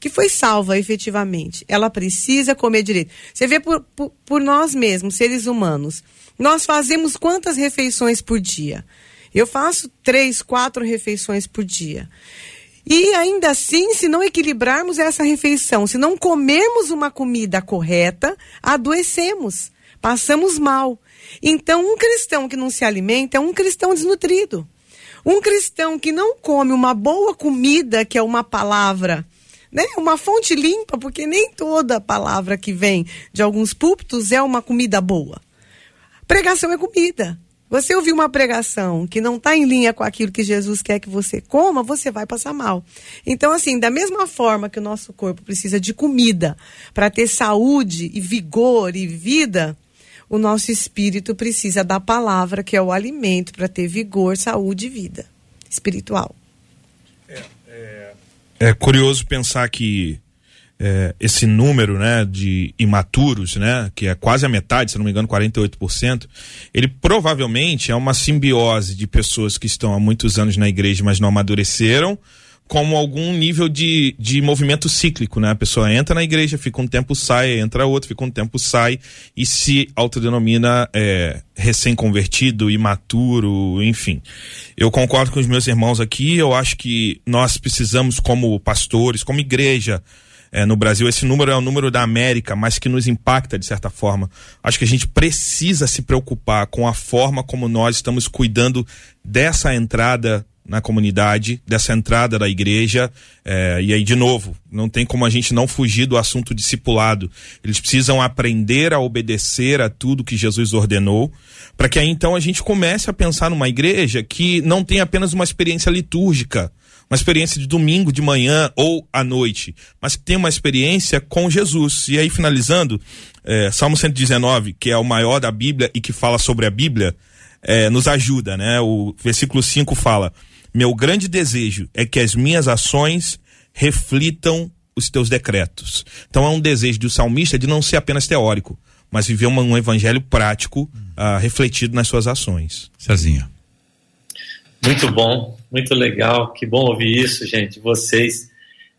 que foi salva efetivamente, ela precisa comer direito. Você vê por, por, por nós mesmos, seres humanos. Nós fazemos quantas refeições por dia? Eu faço três, quatro refeições por dia. E ainda assim, se não equilibrarmos essa refeição, se não comermos uma comida correta, adoecemos, passamos mal. Então, um cristão que não se alimenta é um cristão desnutrido. Um cristão que não come uma boa comida, que é uma palavra, né? Uma fonte limpa, porque nem toda palavra que vem de alguns púlpitos é uma comida boa. Pregação é comida. Você ouvir uma pregação que não está em linha com aquilo que Jesus quer que você coma, você vai passar mal. Então, assim, da mesma forma que o nosso corpo precisa de comida para ter saúde e vigor e vida, o nosso espírito precisa da palavra, que é o alimento, para ter vigor, saúde e vida espiritual. É, é, é curioso pensar que é, esse número né, de imaturos, né, que é quase a metade, se não me engano, 48%, ele provavelmente é uma simbiose de pessoas que estão há muitos anos na igreja, mas não amadureceram, como algum nível de, de movimento cíclico, né? A pessoa entra na igreja, fica um tempo, sai, entra outro, fica um tempo, sai e se autodenomina é, recém-convertido, imaturo, enfim. Eu concordo com os meus irmãos aqui, eu acho que nós precisamos, como pastores, como igreja, é, no Brasil. Esse número é o número da América, mas que nos impacta de certa forma. Acho que a gente precisa se preocupar com a forma como nós estamos cuidando dessa entrada na comunidade, dessa entrada da igreja. É, e aí, de novo, não tem como a gente não fugir do assunto discipulado. Eles precisam aprender a obedecer a tudo que Jesus ordenou, para que aí então a gente comece a pensar numa igreja que não tem apenas uma experiência litúrgica, uma experiência de domingo de manhã ou à noite, mas que tem uma experiência com Jesus. E aí, finalizando, é, Salmo 119, que é o maior da Bíblia e que fala sobre a Bíblia, é, nos ajuda, né? O versículo 5 fala: Meu grande desejo é que as minhas ações reflitam os teus decretos. Então é um desejo do salmista de não ser apenas teórico, mas viver um, um evangelho prático, uh, refletido nas suas ações. Cezinha. Muito bom, muito legal, que bom ouvir isso, gente, vocês.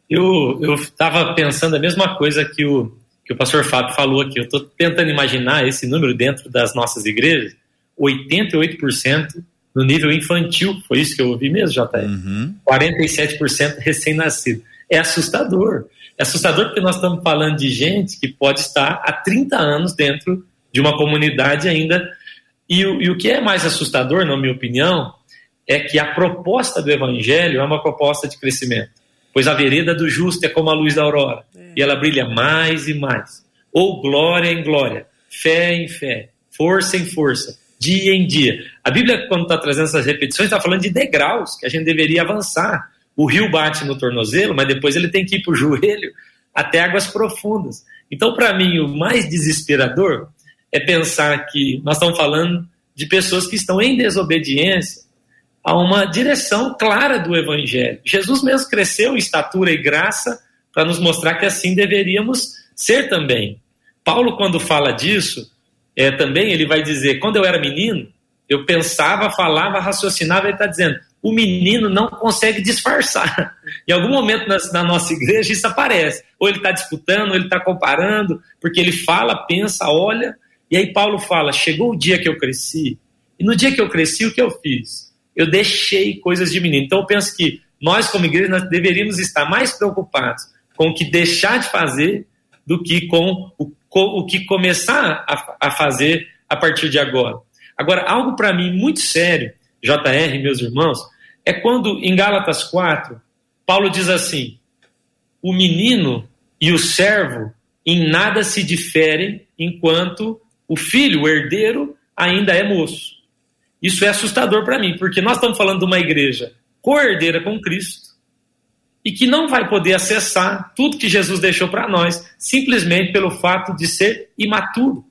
Eu estava pensando a mesma coisa que o, que o pastor Fábio falou aqui. Eu estou tentando imaginar esse número dentro das nossas igrejas, 88% no nível infantil, foi isso que eu ouvi mesmo, JR? Uhum. 47% recém-nascido. É assustador. É assustador porque nós estamos falando de gente que pode estar há 30 anos dentro de uma comunidade ainda. E, e o que é mais assustador, na minha opinião, é que a proposta do evangelho é uma proposta de crescimento. Pois a vereda do justo é como a luz da aurora, é. e ela brilha mais e mais. Ou glória em glória, fé em fé, força em força, dia em dia. A Bíblia, quando está trazendo essas repetições, está falando de degraus que a gente deveria avançar. O rio bate no tornozelo, mas depois ele tem que ir para o joelho até águas profundas. Então, para mim, o mais desesperador é pensar que nós estamos falando de pessoas que estão em desobediência a uma direção clara do Evangelho. Jesus mesmo cresceu em estatura e graça para nos mostrar que assim deveríamos ser também. Paulo, quando fala disso, é, também ele vai dizer: quando eu era menino, eu pensava, falava, raciocinava, ele está dizendo, o menino não consegue disfarçar. Em algum momento na, na nossa igreja isso aparece. Ou ele está disputando, ou ele está comparando, porque ele fala, pensa, olha. E aí Paulo fala: chegou o dia que eu cresci. E no dia que eu cresci, o que eu fiz? Eu deixei coisas de menino. Então eu penso que nós, como igreja, nós deveríamos estar mais preocupados com o que deixar de fazer do que com o o que começar a, a fazer a partir de agora. Agora, algo para mim muito sério, JR, meus irmãos, é quando em Gálatas 4, Paulo diz assim: o menino e o servo em nada se diferem enquanto o filho, o herdeiro, ainda é moço. Isso é assustador para mim, porque nós estamos falando de uma igreja co-herdeira com Cristo, e que não vai poder acessar tudo que Jesus deixou para nós, simplesmente pelo fato de ser imaturo.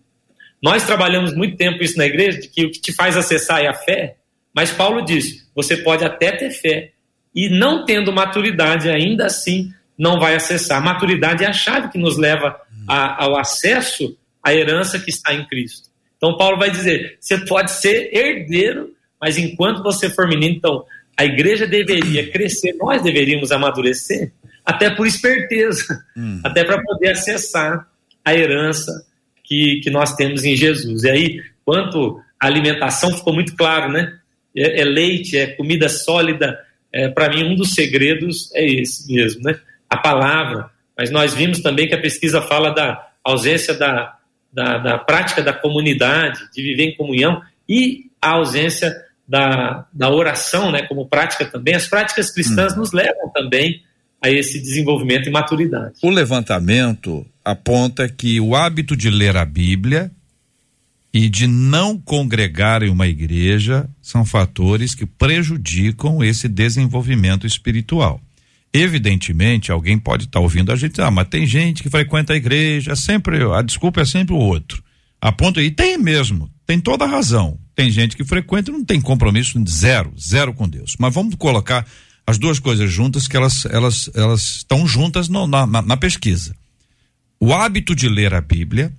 Nós trabalhamos muito tempo isso na igreja, de que o que te faz acessar é a fé, mas Paulo diz: você pode até ter fé, e não tendo maturidade, ainda assim não vai acessar. Maturidade é a chave que nos leva a, ao acesso à herança que está em Cristo. Então, Paulo vai dizer: você pode ser herdeiro, mas enquanto você for menino, então a igreja deveria crescer, nós deveríamos amadurecer, até por esperteza, hum. até para poder acessar a herança que, que nós temos em Jesus. E aí, quanto a alimentação ficou muito claro, né? É, é leite, é comida sólida. É, para mim, um dos segredos é esse mesmo, né? A palavra. Mas nós vimos também que a pesquisa fala da ausência da, da, da prática da comunidade, de viver em comunhão, e a ausência da, da oração, né, como prática também, as práticas cristãs hum. nos levam também a esse desenvolvimento e maturidade. O levantamento aponta que o hábito de ler a Bíblia e de não congregar em uma igreja são fatores que prejudicam esse desenvolvimento espiritual. Evidentemente, alguém pode estar tá ouvindo a gente, ah, mas tem gente que frequenta a igreja, sempre, a desculpa é sempre o outro. Aponta e tem mesmo, tem toda a razão. Tem gente que frequenta e não tem compromisso zero, zero com Deus. Mas vamos colocar as duas coisas juntas que elas elas elas estão juntas no, na, na, na pesquisa. O hábito de ler a Bíblia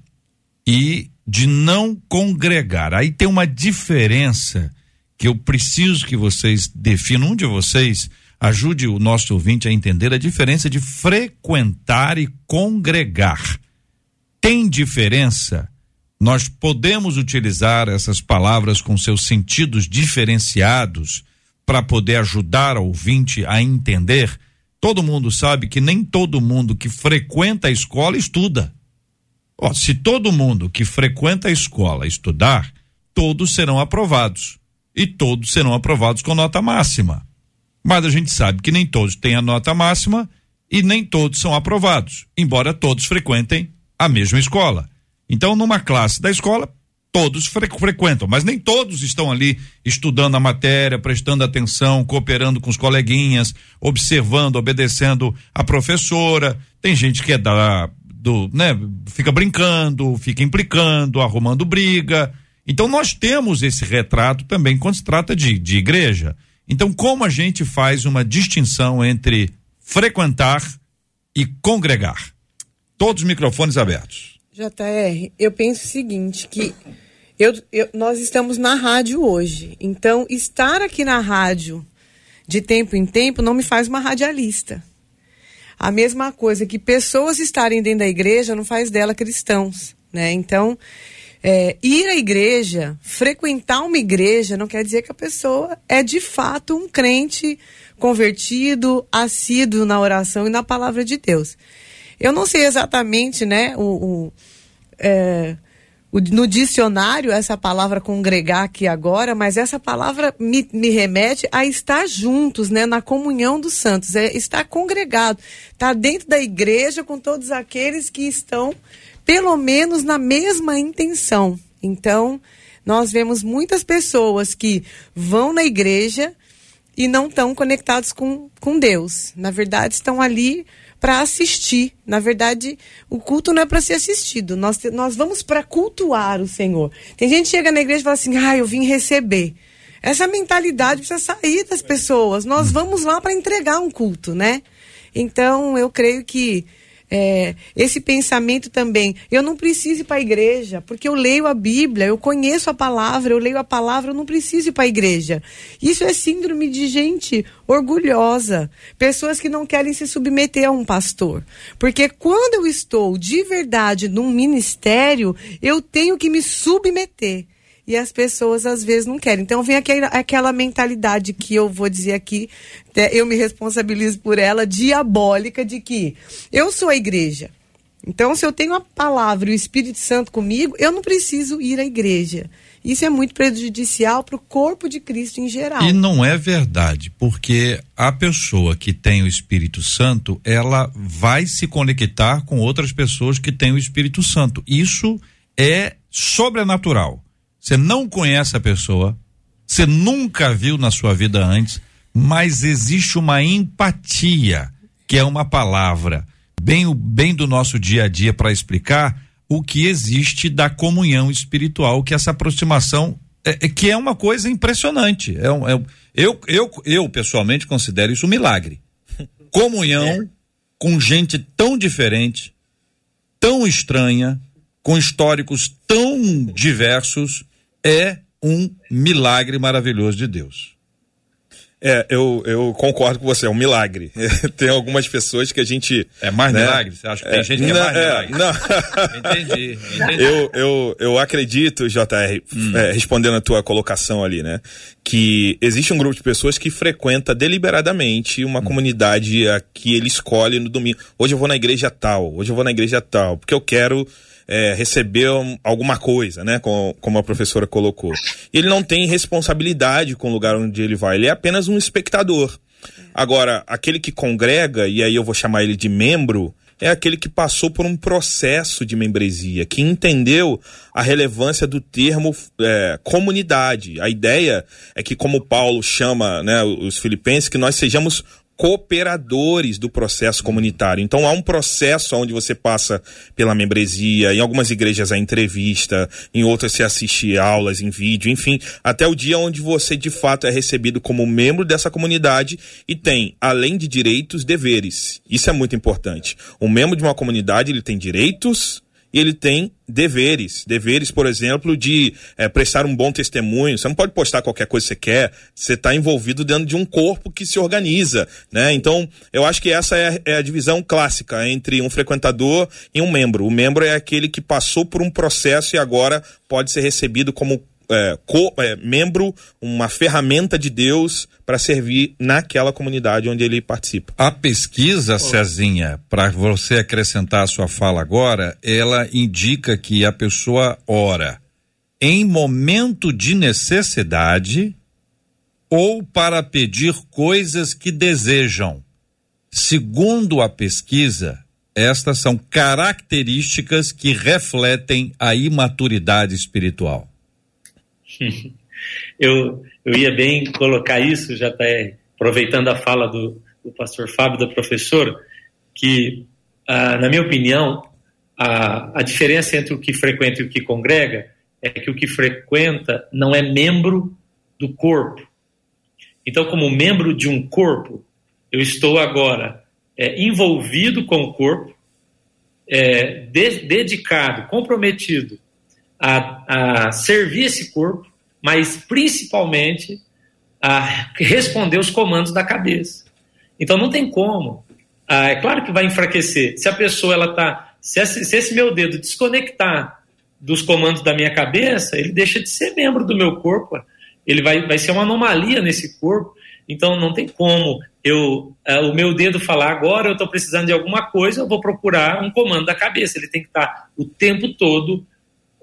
e de não congregar. Aí tem uma diferença que eu preciso que vocês definam. Um de vocês ajude o nosso ouvinte a entender a diferença de frequentar e congregar. Tem diferença nós podemos utilizar essas palavras com seus sentidos diferenciados para poder ajudar o ouvinte a entender. Todo mundo sabe que nem todo mundo que frequenta a escola estuda. Oh, se todo mundo que frequenta a escola estudar, todos serão aprovados. E todos serão aprovados com nota máxima. Mas a gente sabe que nem todos têm a nota máxima e nem todos são aprovados, embora todos frequentem a mesma escola. Então, numa classe da escola, todos fre frequentam, mas nem todos estão ali estudando a matéria, prestando atenção, cooperando com os coleguinhas, observando, obedecendo a professora. Tem gente que é da do, né, fica brincando, fica implicando, arrumando briga. Então nós temos esse retrato também quando se trata de, de igreja. Então como a gente faz uma distinção entre frequentar e congregar? Todos os microfones abertos. JR, eu penso o seguinte, que eu, eu, nós estamos na rádio hoje. Então, estar aqui na rádio de tempo em tempo não me faz uma radialista. A mesma coisa que pessoas estarem dentro da igreja não faz dela cristãos, né? Então, é, ir à igreja, frequentar uma igreja, não quer dizer que a pessoa é de fato um crente convertido, assíduo na oração e na palavra de Deus. Eu não sei exatamente, né, o, o é, no dicionário essa palavra congregar aqui agora, mas essa palavra me, me, remete a estar juntos, né, na comunhão dos santos, é estar congregado, estar tá dentro da igreja com todos aqueles que estão, pelo menos, na mesma intenção. Então, nós vemos muitas pessoas que vão na igreja e não estão conectados com, com Deus. Na verdade, estão ali para assistir. Na verdade, o culto não é para ser assistido. Nós, nós vamos para cultuar o Senhor. Tem gente que chega na igreja e fala assim: ah, eu vim receber. Essa mentalidade precisa sair das pessoas. Nós vamos lá para entregar um culto, né? Então, eu creio que é, esse pensamento também. Eu não preciso ir para a igreja, porque eu leio a Bíblia, eu conheço a palavra, eu leio a palavra, eu não preciso ir para a igreja. Isso é síndrome de gente orgulhosa, pessoas que não querem se submeter a um pastor. Porque quando eu estou de verdade num ministério, eu tenho que me submeter e as pessoas às vezes não querem. Então vem aquela, mentalidade que eu vou dizer aqui, eu me responsabilizo por ela, diabólica, de que eu sou a igreja. Então, se eu tenho a palavra e o Espírito Santo comigo, eu não preciso ir à igreja. Isso é muito prejudicial para o corpo de Cristo em geral. E não é verdade, porque a pessoa que tem o Espírito Santo, ela vai se conectar com outras pessoas que têm o Espírito Santo. Isso é sobrenatural. Você não conhece a pessoa, você nunca viu na sua vida antes, mas existe uma empatia, que é uma palavra bem, bem do nosso dia a dia para explicar o que existe da comunhão espiritual, que essa aproximação é, é que é uma coisa impressionante. É, um, é eu, eu, eu pessoalmente considero isso um milagre. Comunhão é. com gente tão diferente, tão estranha, com históricos tão diversos é um milagre maravilhoso de Deus. É, eu, eu concordo com você, é um milagre. tem algumas pessoas que a gente. É mais né? milagre? Você acha que tem é, gente que é não, é mais milagre? Não. entendi, entendi. Eu, eu, eu acredito, JR, hum. é, respondendo a tua colocação ali, né? Que existe um grupo de pessoas que frequenta deliberadamente uma hum. comunidade a que ele escolhe no domingo. Hoje eu vou na igreja tal, hoje eu vou na igreja tal, porque eu quero é, receber alguma coisa, né? Como, como a professora colocou. Ele não tem responsabilidade com o lugar onde ele vai, ele é apenas um espectador. Agora, aquele que congrega, e aí eu vou chamar ele de membro, é aquele que passou por um processo de membresia, que entendeu a relevância do termo é, comunidade. A ideia é que, como Paulo chama né, os filipenses, que nós sejamos cooperadores do processo comunitário. Então há um processo onde você passa pela membresia, em algumas igrejas a entrevista, em outras se assiste aulas em vídeo, enfim, até o dia onde você de fato é recebido como membro dessa comunidade e tem, além de direitos, deveres. Isso é muito importante. Um membro de uma comunidade, ele tem direitos, ele tem deveres. Deveres, por exemplo, de é, prestar um bom testemunho. Você não pode postar qualquer coisa que você quer. Você está envolvido dentro de um corpo que se organiza. Né? Então, eu acho que essa é, é, a divisão clássica entre um frequentador e um membro. O membro é aquele que passou por um processo e agora pode ser recebido como é, co, é, membro, uma ferramenta de Deus para servir naquela comunidade onde ele participa. A pesquisa. Cezinha, para você acrescentar a sua fala agora, ela indica que a pessoa ora em momento de necessidade ou para pedir coisas que desejam. Segundo a pesquisa, estas são características que refletem a imaturidade espiritual. eu, eu ia bem colocar isso, já está aproveitando a fala do, do pastor Fábio, da professora, que, ah, na minha opinião, a, a diferença entre o que frequenta e o que congrega é que o que frequenta não é membro do corpo. Então, como membro de um corpo, eu estou agora é, envolvido com o corpo, é, de, dedicado, comprometido a, a servir esse corpo, mas principalmente a responder os comandos da cabeça. Então não tem como. Ah, é claro que vai enfraquecer. Se a pessoa ela tá, se esse, se esse meu dedo desconectar dos comandos da minha cabeça, ele deixa de ser membro do meu corpo. Ele vai, vai ser uma anomalia nesse corpo. Então não tem como eu uh, o meu dedo falar agora eu estou precisando de alguma coisa, eu vou procurar um comando da cabeça. Ele tem que estar o tempo todo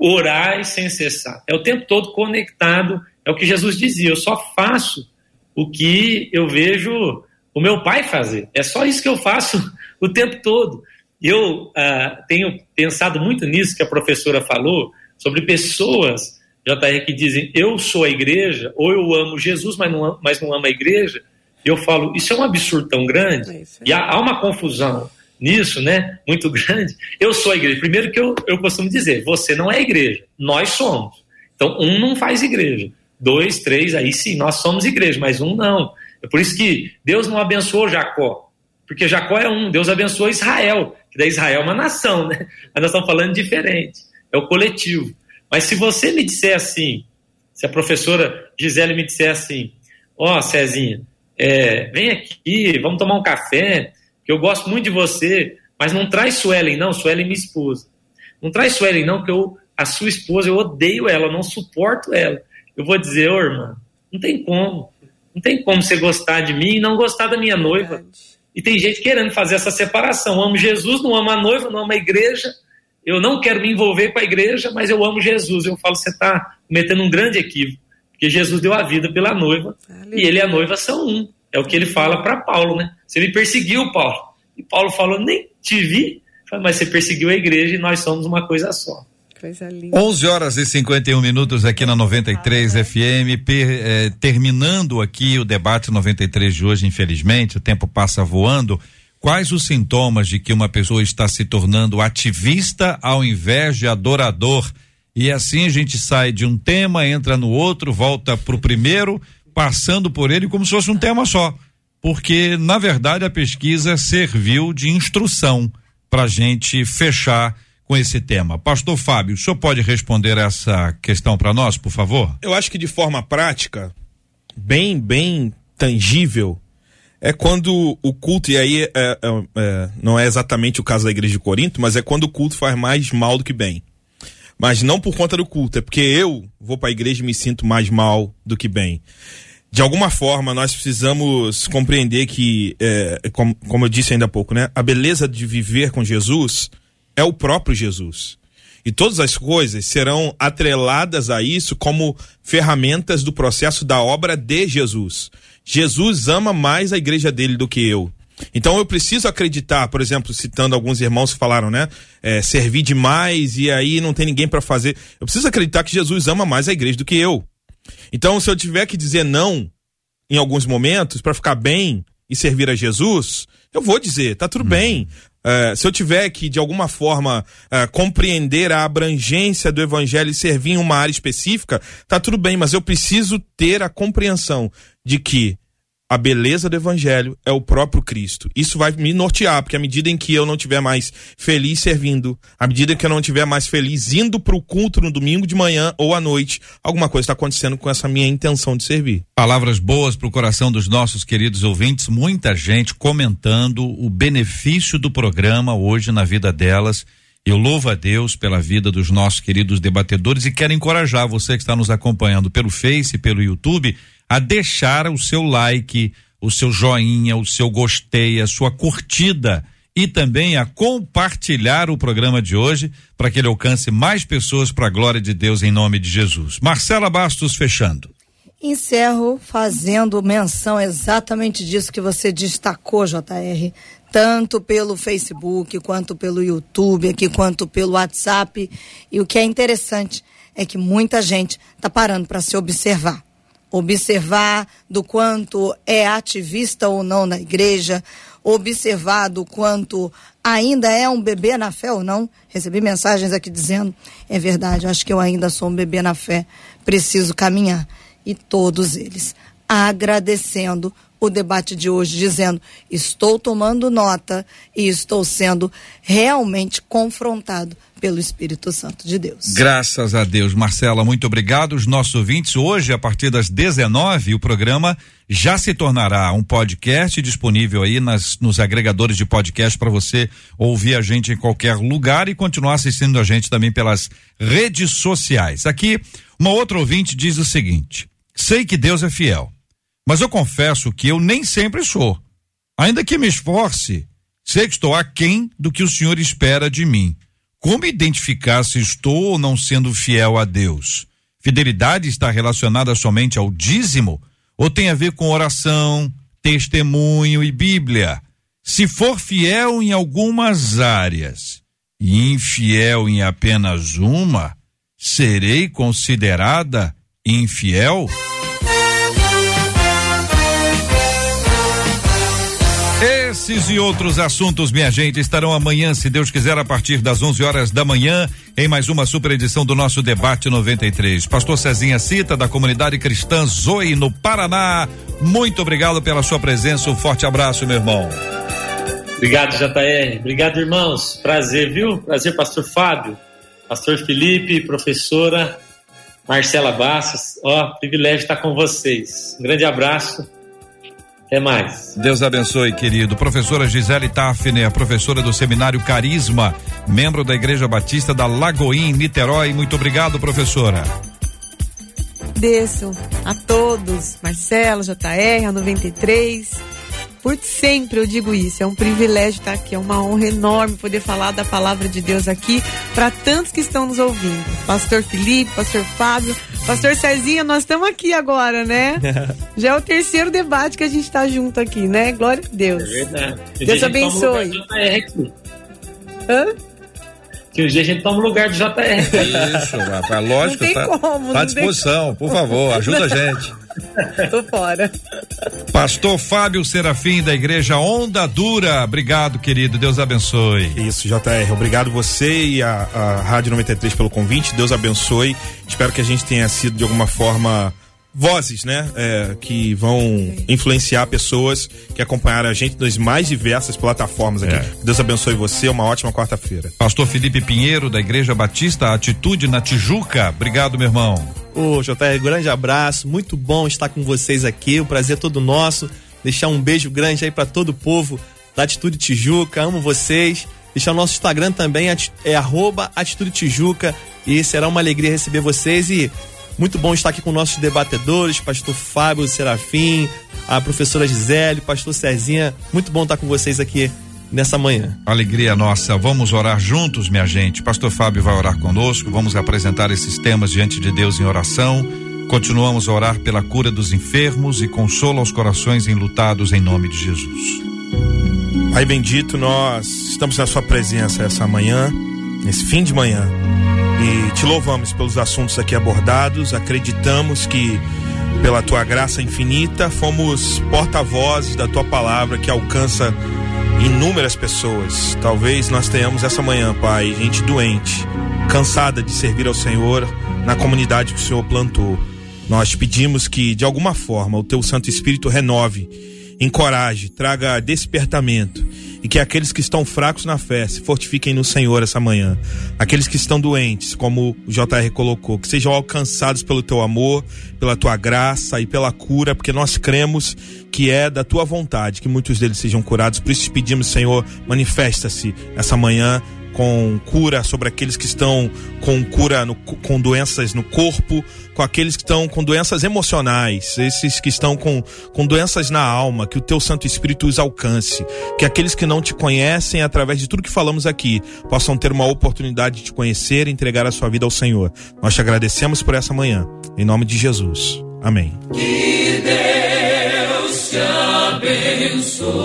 orar e sem cessar. É o tempo todo conectado. É o que Jesus dizia. Eu só faço o que eu vejo o meu pai fazer. É só isso que eu faço o tempo todo. Eu uh, tenho pensado muito nisso que a professora falou sobre pessoas JR, que dizem eu sou a igreja, ou eu amo Jesus, mas não, mas não amo a igreja, eu falo, isso é um absurdo tão grande, é e há, há, uma confusão nisso, né, muito grande. Eu sou a igreja. Primeiro que eu, eu costumo dizer, você não é igreja, nós somos. Então, um não faz igreja. Dois, três, aí sim, nós somos igreja, mas um não. É por isso que Deus não abençoou Jacó, porque Jacó é um, Deus abençoou Israel, que da Israel é uma nação, né? Mas nós estamos falando diferente, é o coletivo. Mas se você me disser assim, se a professora Gisele me disser assim, ó, oh, Cezinha, é, vem aqui, vamos tomar um café, que eu gosto muito de você, mas não traz Suelen, não, Suelen é minha esposa. Não traz Suelen, não, que eu, a sua esposa, eu odeio ela, eu não suporto ela. Eu vou dizer, ô irmã, não tem como. Não tem como você gostar de mim e não gostar da minha noiva. E tem gente querendo fazer essa separação. amo Jesus, não amo a noiva, não amo a igreja, eu não quero me envolver com a igreja, mas eu amo Jesus. Eu falo, você está cometendo um grande equívoco, porque Jesus deu a vida pela noiva Aleluia. e ele e a noiva são um. É o que ele fala para Paulo, né? Você me perseguiu, Paulo. E Paulo falou, nem te vi, mas você perseguiu a igreja e nós somos uma coisa só. Coisa linda. 11 horas e 51 minutos aqui na 93 FM, per, eh, terminando aqui o debate 93 de hoje, infelizmente, o tempo passa voando. Quais os sintomas de que uma pessoa está se tornando ativista ao invés de adorador? E assim a gente sai de um tema, entra no outro, volta para o primeiro, passando por ele como se fosse um tema só. Porque, na verdade, a pesquisa serviu de instrução para a gente fechar com esse tema. Pastor Fábio, o senhor pode responder essa questão para nós, por favor? Eu acho que de forma prática, bem, bem tangível, é quando o culto, e aí é, é, é, não é exatamente o caso da igreja de Corinto, mas é quando o culto faz mais mal do que bem. Mas não por conta do culto, é porque eu vou para a igreja e me sinto mais mal do que bem. De alguma forma, nós precisamos compreender que, é, como, como eu disse ainda há pouco, né? A beleza de viver com Jesus é o próprio Jesus. E todas as coisas serão atreladas a isso como ferramentas do processo da obra de Jesus. Jesus ama mais a igreja dele do que eu. Então eu preciso acreditar, por exemplo, citando alguns irmãos que falaram, né? É, servir demais e aí não tem ninguém para fazer. Eu preciso acreditar que Jesus ama mais a igreja do que eu. Então, se eu tiver que dizer não em alguns momentos para ficar bem e servir a Jesus, eu vou dizer, tá tudo uhum. bem. Uh, se eu tiver que, de alguma forma, uh, compreender a abrangência do evangelho e servir em uma área específica, tá tudo bem, mas eu preciso ter a compreensão de que a beleza do evangelho é o próprio Cristo. Isso vai me nortear, porque à medida em que eu não tiver mais feliz servindo, à medida que eu não tiver mais feliz indo para o culto no domingo de manhã ou à noite, alguma coisa está acontecendo com essa minha intenção de servir. Palavras boas para o coração dos nossos queridos ouvintes, muita gente comentando o benefício do programa hoje na vida delas. Eu louvo a Deus pela vida dos nossos queridos debatedores e quero encorajar você que está nos acompanhando pelo Face, pelo YouTube, a deixar o seu like, o seu joinha, o seu gostei, a sua curtida e também a compartilhar o programa de hoje para que ele alcance mais pessoas para a glória de Deus em nome de Jesus. Marcela Bastos fechando. Encerro fazendo menção exatamente disso que você destacou, JR, tanto pelo Facebook, quanto pelo YouTube, aqui, quanto pelo WhatsApp. E o que é interessante é que muita gente está parando para se observar. Observar do quanto é ativista ou não na igreja, observar do quanto ainda é um bebê na fé ou não. Recebi mensagens aqui dizendo: é verdade, acho que eu ainda sou um bebê na fé, preciso caminhar e todos eles agradecendo o debate de hoje, dizendo: estou tomando nota e estou sendo realmente confrontado pelo Espírito Santo de Deus. Graças a Deus, Marcela, muito obrigado. Os nossos ouvintes, hoje, a partir das 19, o programa já se tornará um podcast disponível aí nas, nos agregadores de podcast para você ouvir a gente em qualquer lugar e continuar assistindo a gente também pelas redes sociais. Aqui, uma outra ouvinte diz o seguinte: Sei que Deus é fiel, mas eu confesso que eu nem sempre sou. Ainda que me esforce, sei que estou aquém do que o Senhor espera de mim. Como identificar se estou ou não sendo fiel a Deus? Fidelidade está relacionada somente ao dízimo ou tem a ver com oração, testemunho e Bíblia? Se for fiel em algumas áreas e infiel em apenas uma, serei considerada infiel? Esses e outros assuntos, minha gente, estarão amanhã, se Deus quiser, a partir das 11 horas da manhã, em mais uma super edição do nosso Debate 93. Pastor Cezinha Cita, da comunidade cristã Zoe, no Paraná. Muito obrigado pela sua presença. Um forte abraço, meu irmão. Obrigado, JR. Obrigado, irmãos. Prazer, viu? Prazer, Pastor Fábio, Pastor Felipe, professora Marcela Bastos. Ó, privilégio estar com vocês. Um grande abraço. Até mais. Deus abençoe, querido. Professora Gisele Tafner, professora do Seminário Carisma, membro da Igreja Batista da Lagoinha, Niterói. Muito obrigado, professora. Desço a todos, Marcelo, JR, a 93 por sempre eu digo isso. É um privilégio estar aqui, é uma honra enorme poder falar da palavra de Deus aqui para tantos que estão nos ouvindo. Pastor Felipe, Pastor Fábio, Pastor Cezinha, nós estamos aqui agora, né? Já é o terceiro debate que a gente está junto aqui, né? Glória a Deus. É verdade. Deus abençoe. Hã? Que um dia a gente toma o lugar do JR. Isso, rapaz, lógico, não tem tá, como, tá à disposição, por favor, ajuda a gente. Tô fora. Pastor Fábio Serafim, da Igreja Onda Dura. Obrigado, querido. Deus abençoe. Isso, JR. Obrigado você e a, a Rádio 93 pelo convite. Deus abençoe. Espero que a gente tenha sido de alguma forma vozes, né? É, que vão influenciar pessoas que acompanharam a gente nas mais diversas plataformas aqui. É. Deus abençoe você, uma ótima quarta-feira. Pastor Felipe Pinheiro, da Igreja Batista Atitude na Tijuca. Obrigado, meu irmão. Ô, JR, grande abraço. Muito bom estar com vocês aqui. O prazer é todo nosso. Deixar um beijo grande aí para todo o povo da Atitude Tijuca. Amo vocês. Deixar o nosso Instagram também, é arroba Atitude Tijuca. E será uma alegria receber vocês e muito bom estar aqui com nossos debatedores, pastor Fábio Serafim, a professora Gisele, pastor Cezinha. Muito bom estar com vocês aqui nessa manhã. Alegria nossa. Vamos orar juntos, minha gente. Pastor Fábio vai orar conosco. Vamos apresentar esses temas diante de Deus em oração. Continuamos a orar pela cura dos enfermos e consola os corações enlutados em nome de Jesus. Pai bendito, nós estamos na sua presença essa manhã, nesse fim de manhã e te louvamos pelos assuntos aqui abordados. Acreditamos que, pela tua graça infinita, fomos porta-vozes da tua palavra que alcança inúmeras pessoas. Talvez nós tenhamos essa manhã, Pai, gente doente, cansada de servir ao Senhor na comunidade que o Senhor plantou. Nós pedimos que, de alguma forma, o teu Santo Espírito renove, encoraje, traga despertamento e que aqueles que estão fracos na fé se fortifiquem no Senhor essa manhã. Aqueles que estão doentes, como o JR colocou, que sejam alcançados pelo teu amor, pela tua graça e pela cura, porque nós cremos que é da tua vontade que muitos deles sejam curados. Por isso te pedimos, Senhor, manifesta-se essa manhã com cura sobre aqueles que estão com cura no, com doenças no corpo, com aqueles que estão com doenças emocionais, esses que estão com, com doenças na alma, que o teu Santo Espírito os alcance, que aqueles que não te conhecem, através de tudo que falamos aqui, possam ter uma oportunidade de te conhecer e entregar a sua vida ao Senhor. Nós te agradecemos por essa manhã, em nome de Jesus. Amém. Que Deus te abençoe.